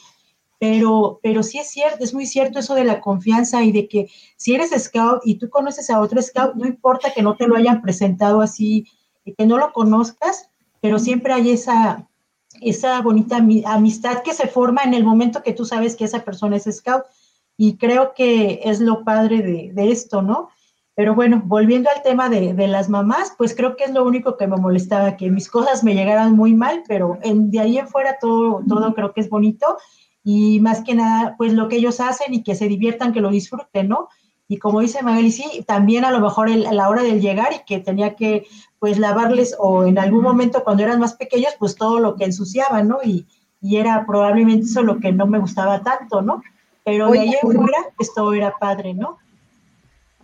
pero, pero sí es cierto, es muy cierto eso de la confianza y de que si eres scout y tú conoces a otro scout, no importa que no te lo hayan presentado así, que no lo conozcas, pero siempre hay esa, esa bonita amistad que se forma en el momento que tú sabes que esa persona es scout. Y creo que es lo padre de, de esto, ¿no? Pero bueno, volviendo al tema de, de, las mamás, pues creo que es lo único que me molestaba, que mis cosas me llegaran muy mal, pero en, de ahí en fuera todo, todo creo que es bonito y más que nada, pues lo que ellos hacen y que se diviertan, que lo disfruten, ¿no? Y como dice Magali, sí, también a lo mejor a la hora del llegar y que tenía que, pues, lavarles o en algún momento cuando eran más pequeños, pues todo lo que ensuciaban, ¿no? Y, y era probablemente eso lo que no me gustaba tanto, ¿no? Pero de ahí en fuera, esto era padre, ¿no?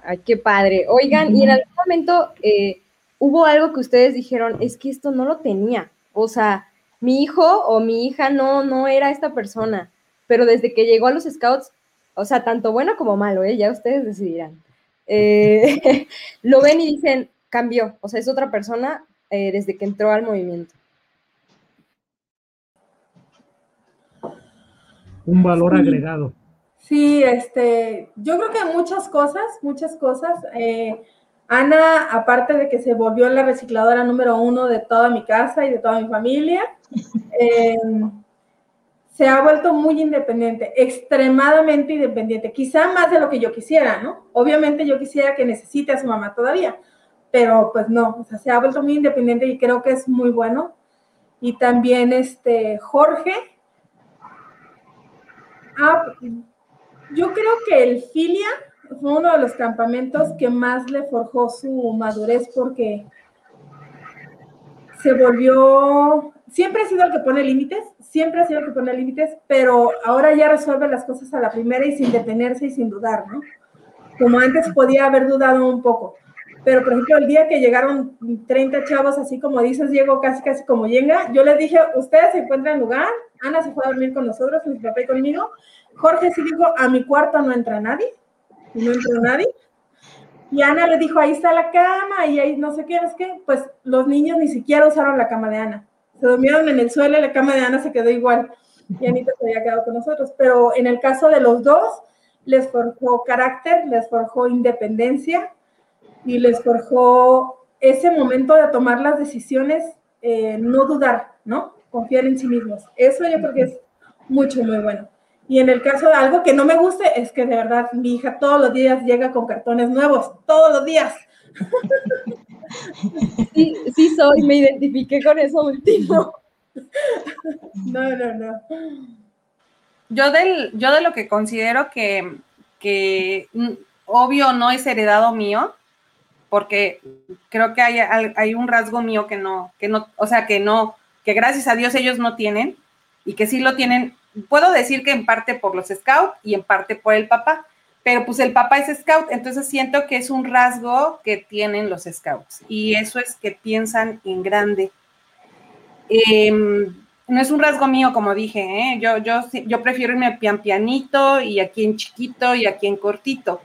Ay, qué padre. Oigan, y en algún momento eh, hubo algo que ustedes dijeron, es que esto no lo tenía. O sea, mi hijo o mi hija no, no era esta persona pero desde que llegó a los Scouts, o sea, tanto bueno como malo, ¿eh? ya ustedes decidirán. Eh, lo ven y dicen, cambió, o sea, es otra persona eh, desde que entró al movimiento. Un valor agregado. Sí, este, yo creo que muchas cosas, muchas cosas. Eh, Ana, aparte de que se volvió la recicladora número uno de toda mi casa y de toda mi familia, eh, se ha vuelto muy independiente, extremadamente independiente, quizá más de lo que yo quisiera, ¿no? Obviamente yo quisiera que necesite a su mamá todavía, pero pues no, o sea, se ha vuelto muy independiente y creo que es muy bueno. Y también este Jorge, ah, yo creo que el Filia fue uno de los campamentos que más le forjó su madurez porque se volvió, siempre ha sido el que pone límites, siempre ha sido el que pone límites, pero ahora ya resuelve las cosas a la primera y sin detenerse y sin dudar, ¿no? Como antes podía haber dudado un poco. Pero, por ejemplo, el día que llegaron 30 chavos, así como dices, Diego, casi, casi como llega, yo les dije, ustedes se encuentran en lugar, Ana se fue a dormir con nosotros, mi papá y conmigo, Jorge sí dijo, a mi cuarto no entra nadie, no entró nadie, y Ana le dijo, ahí está la cama, y ahí no sé qué, es que, pues los niños ni siquiera usaron la cama de Ana. Se durmieron en el suelo y la cama de Ana se quedó igual. Y Anita se había quedado con nosotros. Pero en el caso de los dos, les forjó carácter, les forjó independencia y les forjó ese momento de tomar las decisiones, eh, no dudar, ¿no? Confiar en sí mismos. Eso yo creo que es mucho, muy bueno. Y en el caso de algo que no me guste, es que de verdad mi hija todos los días llega con cartones nuevos, todos los días. Sí, sí soy, me identifiqué con eso último. No, no, no. Yo, del, yo de lo que considero que, que mm, obvio no es heredado mío, porque creo que hay, hay un rasgo mío que no, que no, o sea, que no, que gracias a Dios ellos no tienen y que sí lo tienen puedo decir que en parte por los scouts y en parte por el papá, pero pues el papá es scout, entonces siento que es un rasgo que tienen los scouts y eso es que piensan en grande. Em, no es un rasgo mío, como dije, ¿eh? yo, yo, yo prefiero irme pian pianito y aquí en chiquito y aquí en cortito.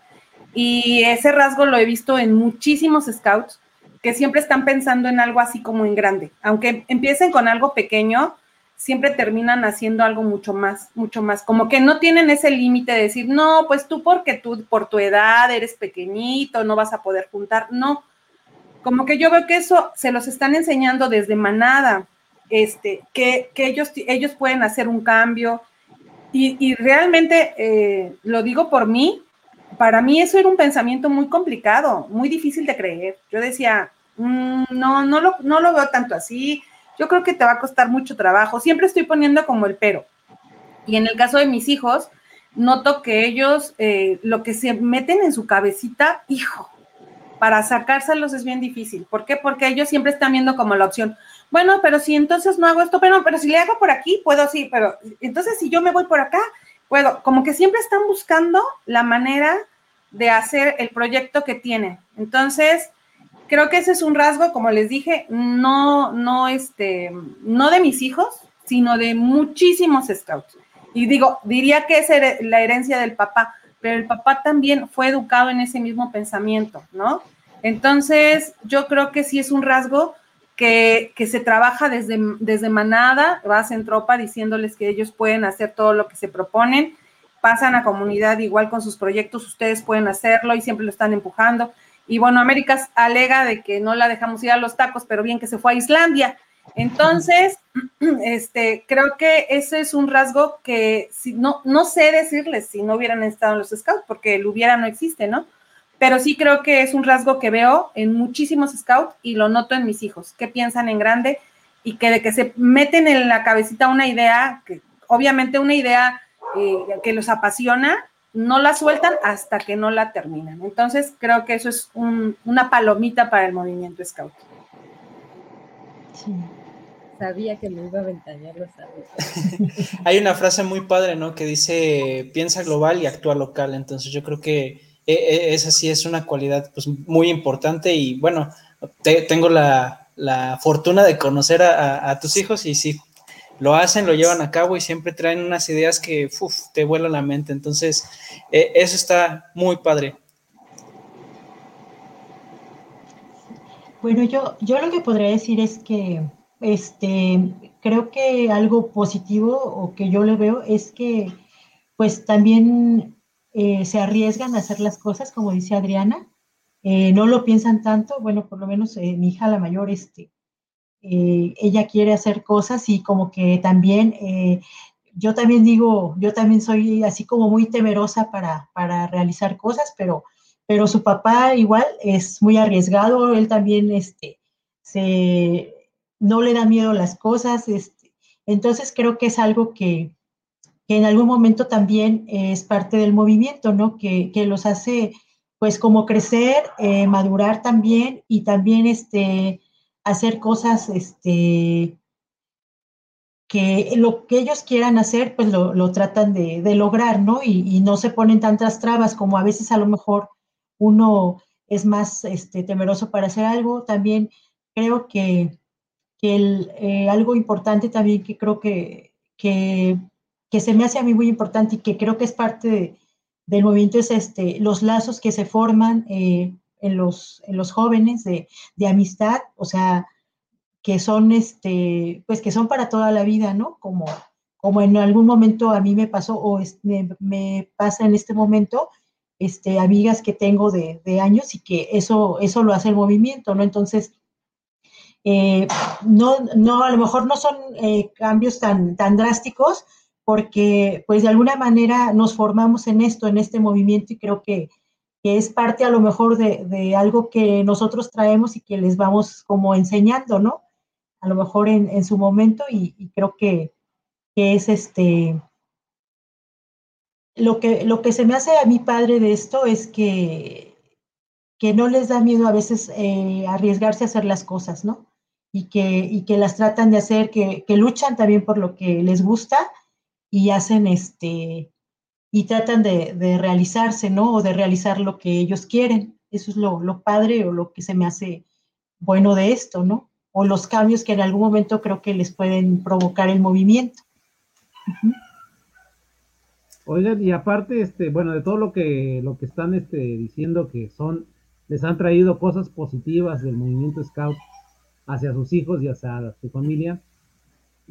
Y ese rasgo lo he visto en muchísimos scouts que siempre están pensando en algo así como en grande. Aunque empiecen con algo pequeño, siempre terminan haciendo algo mucho más, mucho más, como que no tienen ese límite de decir, no, pues tú porque tú, por tu edad, eres pequeñito, no vas a poder juntar, no, como que yo veo que eso se los están enseñando desde manada, este, que, ellos, ellos pueden hacer un cambio, y, realmente eh, lo digo por mí, para mí eso era un pensamiento muy complicado, muy difícil de creer. Yo decía, mm, no, no lo, no lo veo tanto así, yo creo que te va a costar mucho trabajo, siempre estoy poniendo como el pero. Y en el caso de mis hijos, noto que ellos eh, lo que se meten en su cabecita, hijo, para sacárselos es bien difícil. ¿Por qué? Porque ellos siempre están viendo como la opción, bueno, pero si entonces no hago esto, pero, pero si le hago por aquí, puedo sí, pero entonces si yo me voy por acá, puedo. Como que siempre están buscando la manera de hacer el proyecto que tienen. Entonces, creo que ese es un rasgo, como les dije, no, no, este, no de mis hijos, sino de muchísimos scouts. Y digo, diría que es la herencia del papá, pero el papá también fue educado en ese mismo pensamiento, ¿no? Entonces, yo creo que sí es un rasgo que, que, se trabaja desde, desde manada, vas en tropa diciéndoles que ellos pueden hacer todo lo que se proponen, pasan a comunidad igual con sus proyectos, ustedes pueden hacerlo y siempre lo están empujando. Y bueno, Américas alega de que no la dejamos ir a los tacos, pero bien que se fue a Islandia. Entonces, este, creo que ese es un rasgo que si, no, no sé decirles si no hubieran estado los scouts, porque el hubiera no existe, ¿no? Pero sí creo que es un rasgo que veo en muchísimos scouts y lo noto en mis hijos, que piensan en grande y que de que se meten en la cabecita una idea, que obviamente una idea eh, que los apasiona, no la sueltan hasta que no la terminan. Entonces, creo que eso es una palomita para el movimiento Scout. Sí. Sabía que me iba a ventanear los Hay una frase muy padre, ¿no? Que dice, piensa global y actúa local. Entonces, yo creo que e, e, esa sí es una cualidad pues, muy importante y bueno, tengo la, fortuna de conocer a, a tus hijos y sí, lo hacen, lo llevan a cabo y siempre traen unas ideas que te vuelan la mente. Entonces, eh, eso está muy padre. Bueno, yo, yo lo que podría decir es que este, creo que algo positivo o que yo le veo es que pues también eh, se arriesgan a hacer las cosas, como dice Adriana, eh, no lo piensan tanto, bueno, por lo menos mi hija la mayor, este, eh, ella quiere hacer cosas y como que también, eh, yo también digo, yo también soy así como muy temerosa para, para realizar cosas, pero, pero su papá igual es muy arriesgado, él también este, se, no le da miedo las cosas, este, entonces creo que es algo que, que, en algún momento también es parte del movimiento, ¿no? Que, que los hace pues como crecer, eh, madurar también y también este, hacer cosas este, que lo que ellos quieran hacer, pues lo, tratan de, lograr, ¿no? Y, no se ponen tantas trabas como a veces a lo mejor uno es más este, temeroso para hacer algo. También creo que, el, eh, algo importante también que creo que, que, se me hace a mí muy importante y que creo que es parte del movimiento es este, los lazos que se forman eh, en los, en los jóvenes de, de, amistad, o sea, que son, este, pues que son para toda la vida, ¿no? Como, como en algún momento a mí me pasó o me, me, pasa en este momento, este, amigas que tengo de, de, años y que eso, eso lo hace el movimiento, ¿no? Entonces, eh, no, no, a lo mejor no son eh, cambios tan, tan drásticos porque pues de alguna manera nos formamos en esto, en este movimiento y creo que que es parte a lo mejor de, algo que nosotros traemos y que les vamos como enseñando, ¿no? A lo mejor en, su momento y, creo que, es este... Lo que, lo que se me hace a mi padre de esto es que, que no les da miedo a veces eh, arriesgarse a hacer las cosas, ¿no? Y que, y que las tratan de hacer, que, que luchan también por lo que les gusta y hacen este, y tratan de, realizarse, ¿no? O de realizar lo que ellos quieren. Eso es lo, padre o lo que se me hace bueno de esto, ¿no? O los cambios que en algún momento creo que les pueden provocar el movimiento. Oigan, y aparte, este, bueno, de todo lo que, lo que están este, diciendo que son, les han traído cosas positivas del movimiento Scout hacia sus hijos y hacia su familia,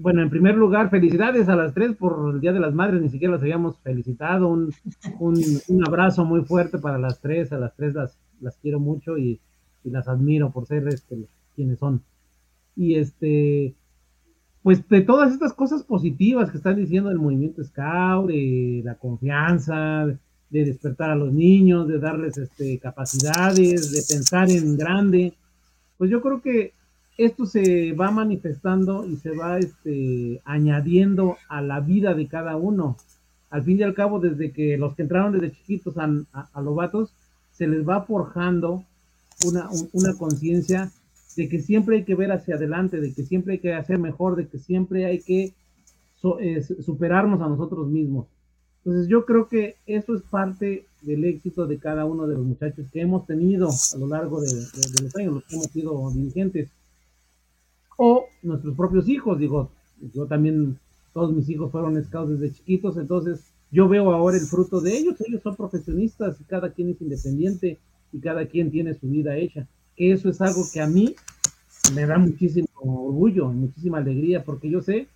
bueno, en primer lugar, felicidades a las tres por el Día de las Madres, ni siquiera las habíamos felicitado. Un, un, abrazo muy fuerte para las tres, a las tres las, las quiero mucho y, las admiro por ser este, quienes son. Y este, pues de todas estas cosas positivas que están diciendo del movimiento Scout, de la confianza, de despertar a los niños, de darles este, capacidades, de pensar en grande. Pues yo creo que esto se va manifestando y se va este, añadiendo a la vida de cada uno. Al fin y al cabo, desde que los que entraron desde chiquitos a, a, los vatos, se les va forjando una, una conciencia de que siempre hay que ver hacia adelante, de que siempre hay que hacer mejor, de que siempre hay que eh, superarnos a nosotros mismos. Entonces yo creo que eso es parte del éxito de cada uno de los muchachos que hemos tenido a lo largo de, los años, los que hemos sido dirigentes, o nuestros propios hijos, digo, yo también, todos mis hijos fueron scouts desde chiquitos, entonces yo veo ahora el fruto de ellos, ellos son profesionistas y cada quien es independiente y cada quien tiene su vida hecha, que eso es algo que a mí me da muchísimo orgullo, muchísima alegría, porque yo sé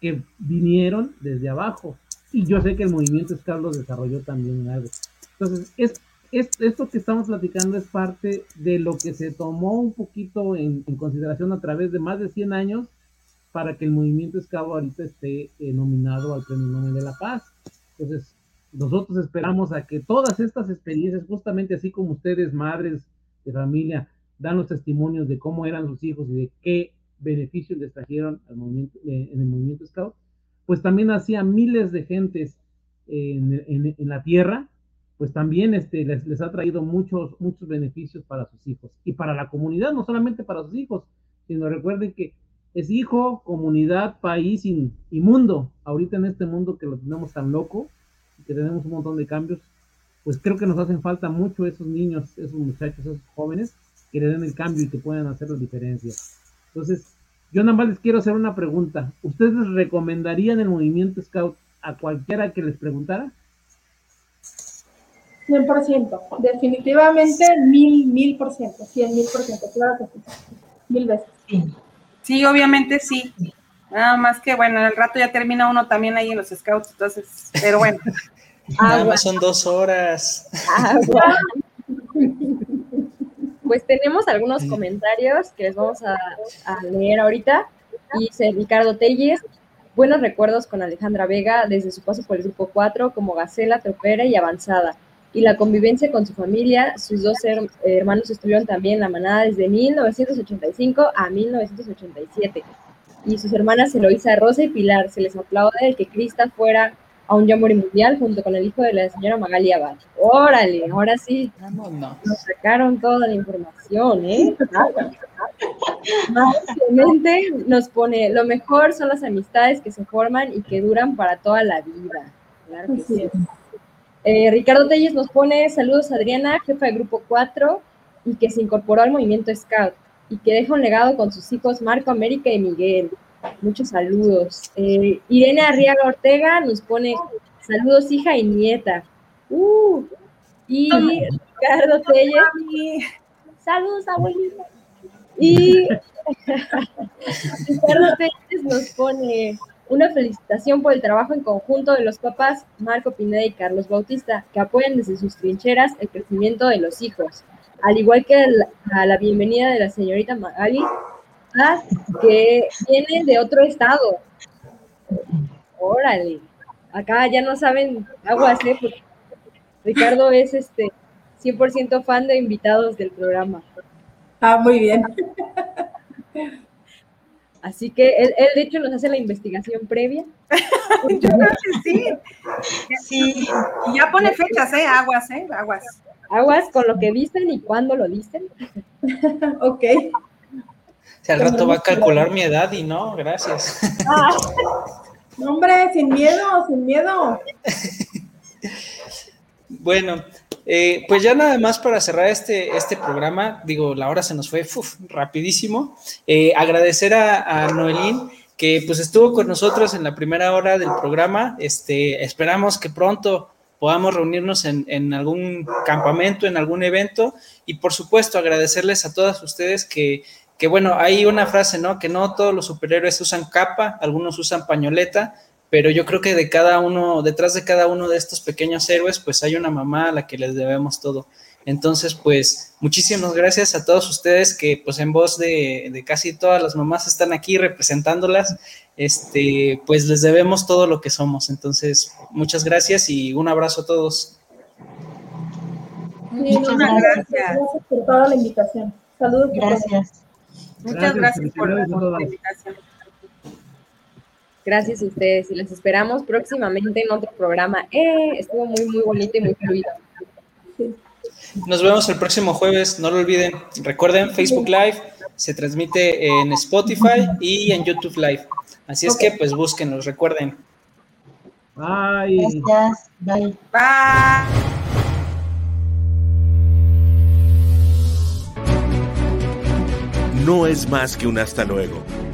que vinieron desde abajo, y yo sé que el movimiento Scout desarrolló también algo. Entonces, es, esto que estamos platicando es parte de lo que se tomó un poquito en, consideración a través de más de 100 años para que el movimiento Scout ahorita esté eh, nominado al Premio Nobel de la Paz. Entonces, nosotros esperamos a que todas estas experiencias, justamente así como ustedes, madres de familia, dan los testimonios de cómo eran sus hijos y de qué beneficios les trajeron al movimiento, eh, en el movimiento Scout, pues también hacía miles de gentes en, la tierra, pues también este, les, ha traído muchos, muchos beneficios para sus hijos y para la comunidad, no solamente para sus hijos, sino recuerden que es hijo, comunidad, país y, mundo. Ahorita en este mundo que lo tenemos tan loco y que tenemos un montón de cambios, pues creo que nos hacen falta mucho esos niños, esos muchachos, esos jóvenes que le den el cambio y que puedan hacer la diferencia. Entonces, yo nada más les quiero hacer una pregunta. ¿Ustedes recomendarían el movimiento Scout a cualquiera que les preguntara? 100%, definitivamente mil, mil por ciento, cien mil por ciento, claro que sí, mil veces. Sí. obviamente sí. Nada más que, bueno, al rato ya termina uno también ahí en los scouts, entonces, pero bueno. Nada más son dos horas. pues tenemos algunos comentarios que les vamos a, leer ahorita. Dice Ricardo Telles, buenos recuerdos con Alejandra Vega desde su paso por el grupo 4 como Gacela, Tropera y Avanzada. Y la convivencia con su familia, sus dos hermanos estuvieron también en la manada desde 1985 a 1987. Y sus hermanas Eloisa Rosa y Pilar, se les aplaude de que Crista fuera a un Jamboree Mundial junto con el hijo de la señora Magalia Abad. Órale, ahora sí. Nos sacaron toda la información, ¿eh? Básicamente nos pone, lo mejor son las amistades que se forman y que duran para toda la vida. Claro que sí. Eh, Ricardo Telles nos pone, saludos Adriana, jefa de Grupo 4 y que se incorporó al movimiento Scout y que deja un legado con sus hijos Marco, América y Miguel. Muchos saludos. Eh, Irene Arriaga Ortega nos pone saludos, hija y nieta. Uh, y Ricardo Telles. Saludos, abuelita. Y Ricardo Telles nos pone una felicitación por el trabajo en conjunto de los papás Marco Pineda y Carlos Bautista, que apoyan desde sus trincheras el crecimiento de los hijos, al igual que a la bienvenida de la señorita Magali que vienen de otro estado. Órale, acá ya no saben aguas, ¿eh? Ricardo es este 100% fan de invitados del programa. Ah, muy bien. Así que él, él, de hecho nos hace la investigación previa. Yo creo que sí. Sí. Y ya pone fechas, ¿eh? Aguas, ¿eh? Aguas. Aguas con lo que dicen y cuándo lo dicen. ok. Si al rato va a calcular mi edad y no, gracias. Ah, hombre, sin miedo, sin miedo. bueno, eh, pues ya nada más para cerrar este, este programa, digo, la hora se nos fue rapidísimo. Eh, agradecer a, a Noelín que pues estuvo con nosotros en la primera hora del programa. Este, esperamos que pronto podamos reunirnos en, en, algún campamento, en algún evento y por supuesto agradecerles a todas ustedes que que bueno, hay una frase, ¿no? Que no todos los superhéroes usan capa, algunos usan pañoleta, pero yo creo que de cada uno, detrás de cada uno de estos pequeños héroes, pues hay una mamá a la que les debemos todo. Entonces, pues muchísimas gracias a todos ustedes que pues en voz de, de, casi todas las mamás están aquí representándolas, este, pues les debemos todo lo que somos. Entonces, muchas gracias y un abrazo a todos. Muchas gracias. gracias. por toda la invitación. Saludos. Gracias. Muchas gracias, por, la invitación. Gracias a ustedes y les esperamos próximamente en otro programa. Eh, estuvo muy, muy bonito y muy fluido. Nos vemos el próximo jueves, no lo olviden. Recuerden, Facebook Live se transmite en Spotify y en YouTube Live. Así es que pues búsquenos, recuerden. Bye. Gracias. Bye. Bye. No es más que un hasta luego.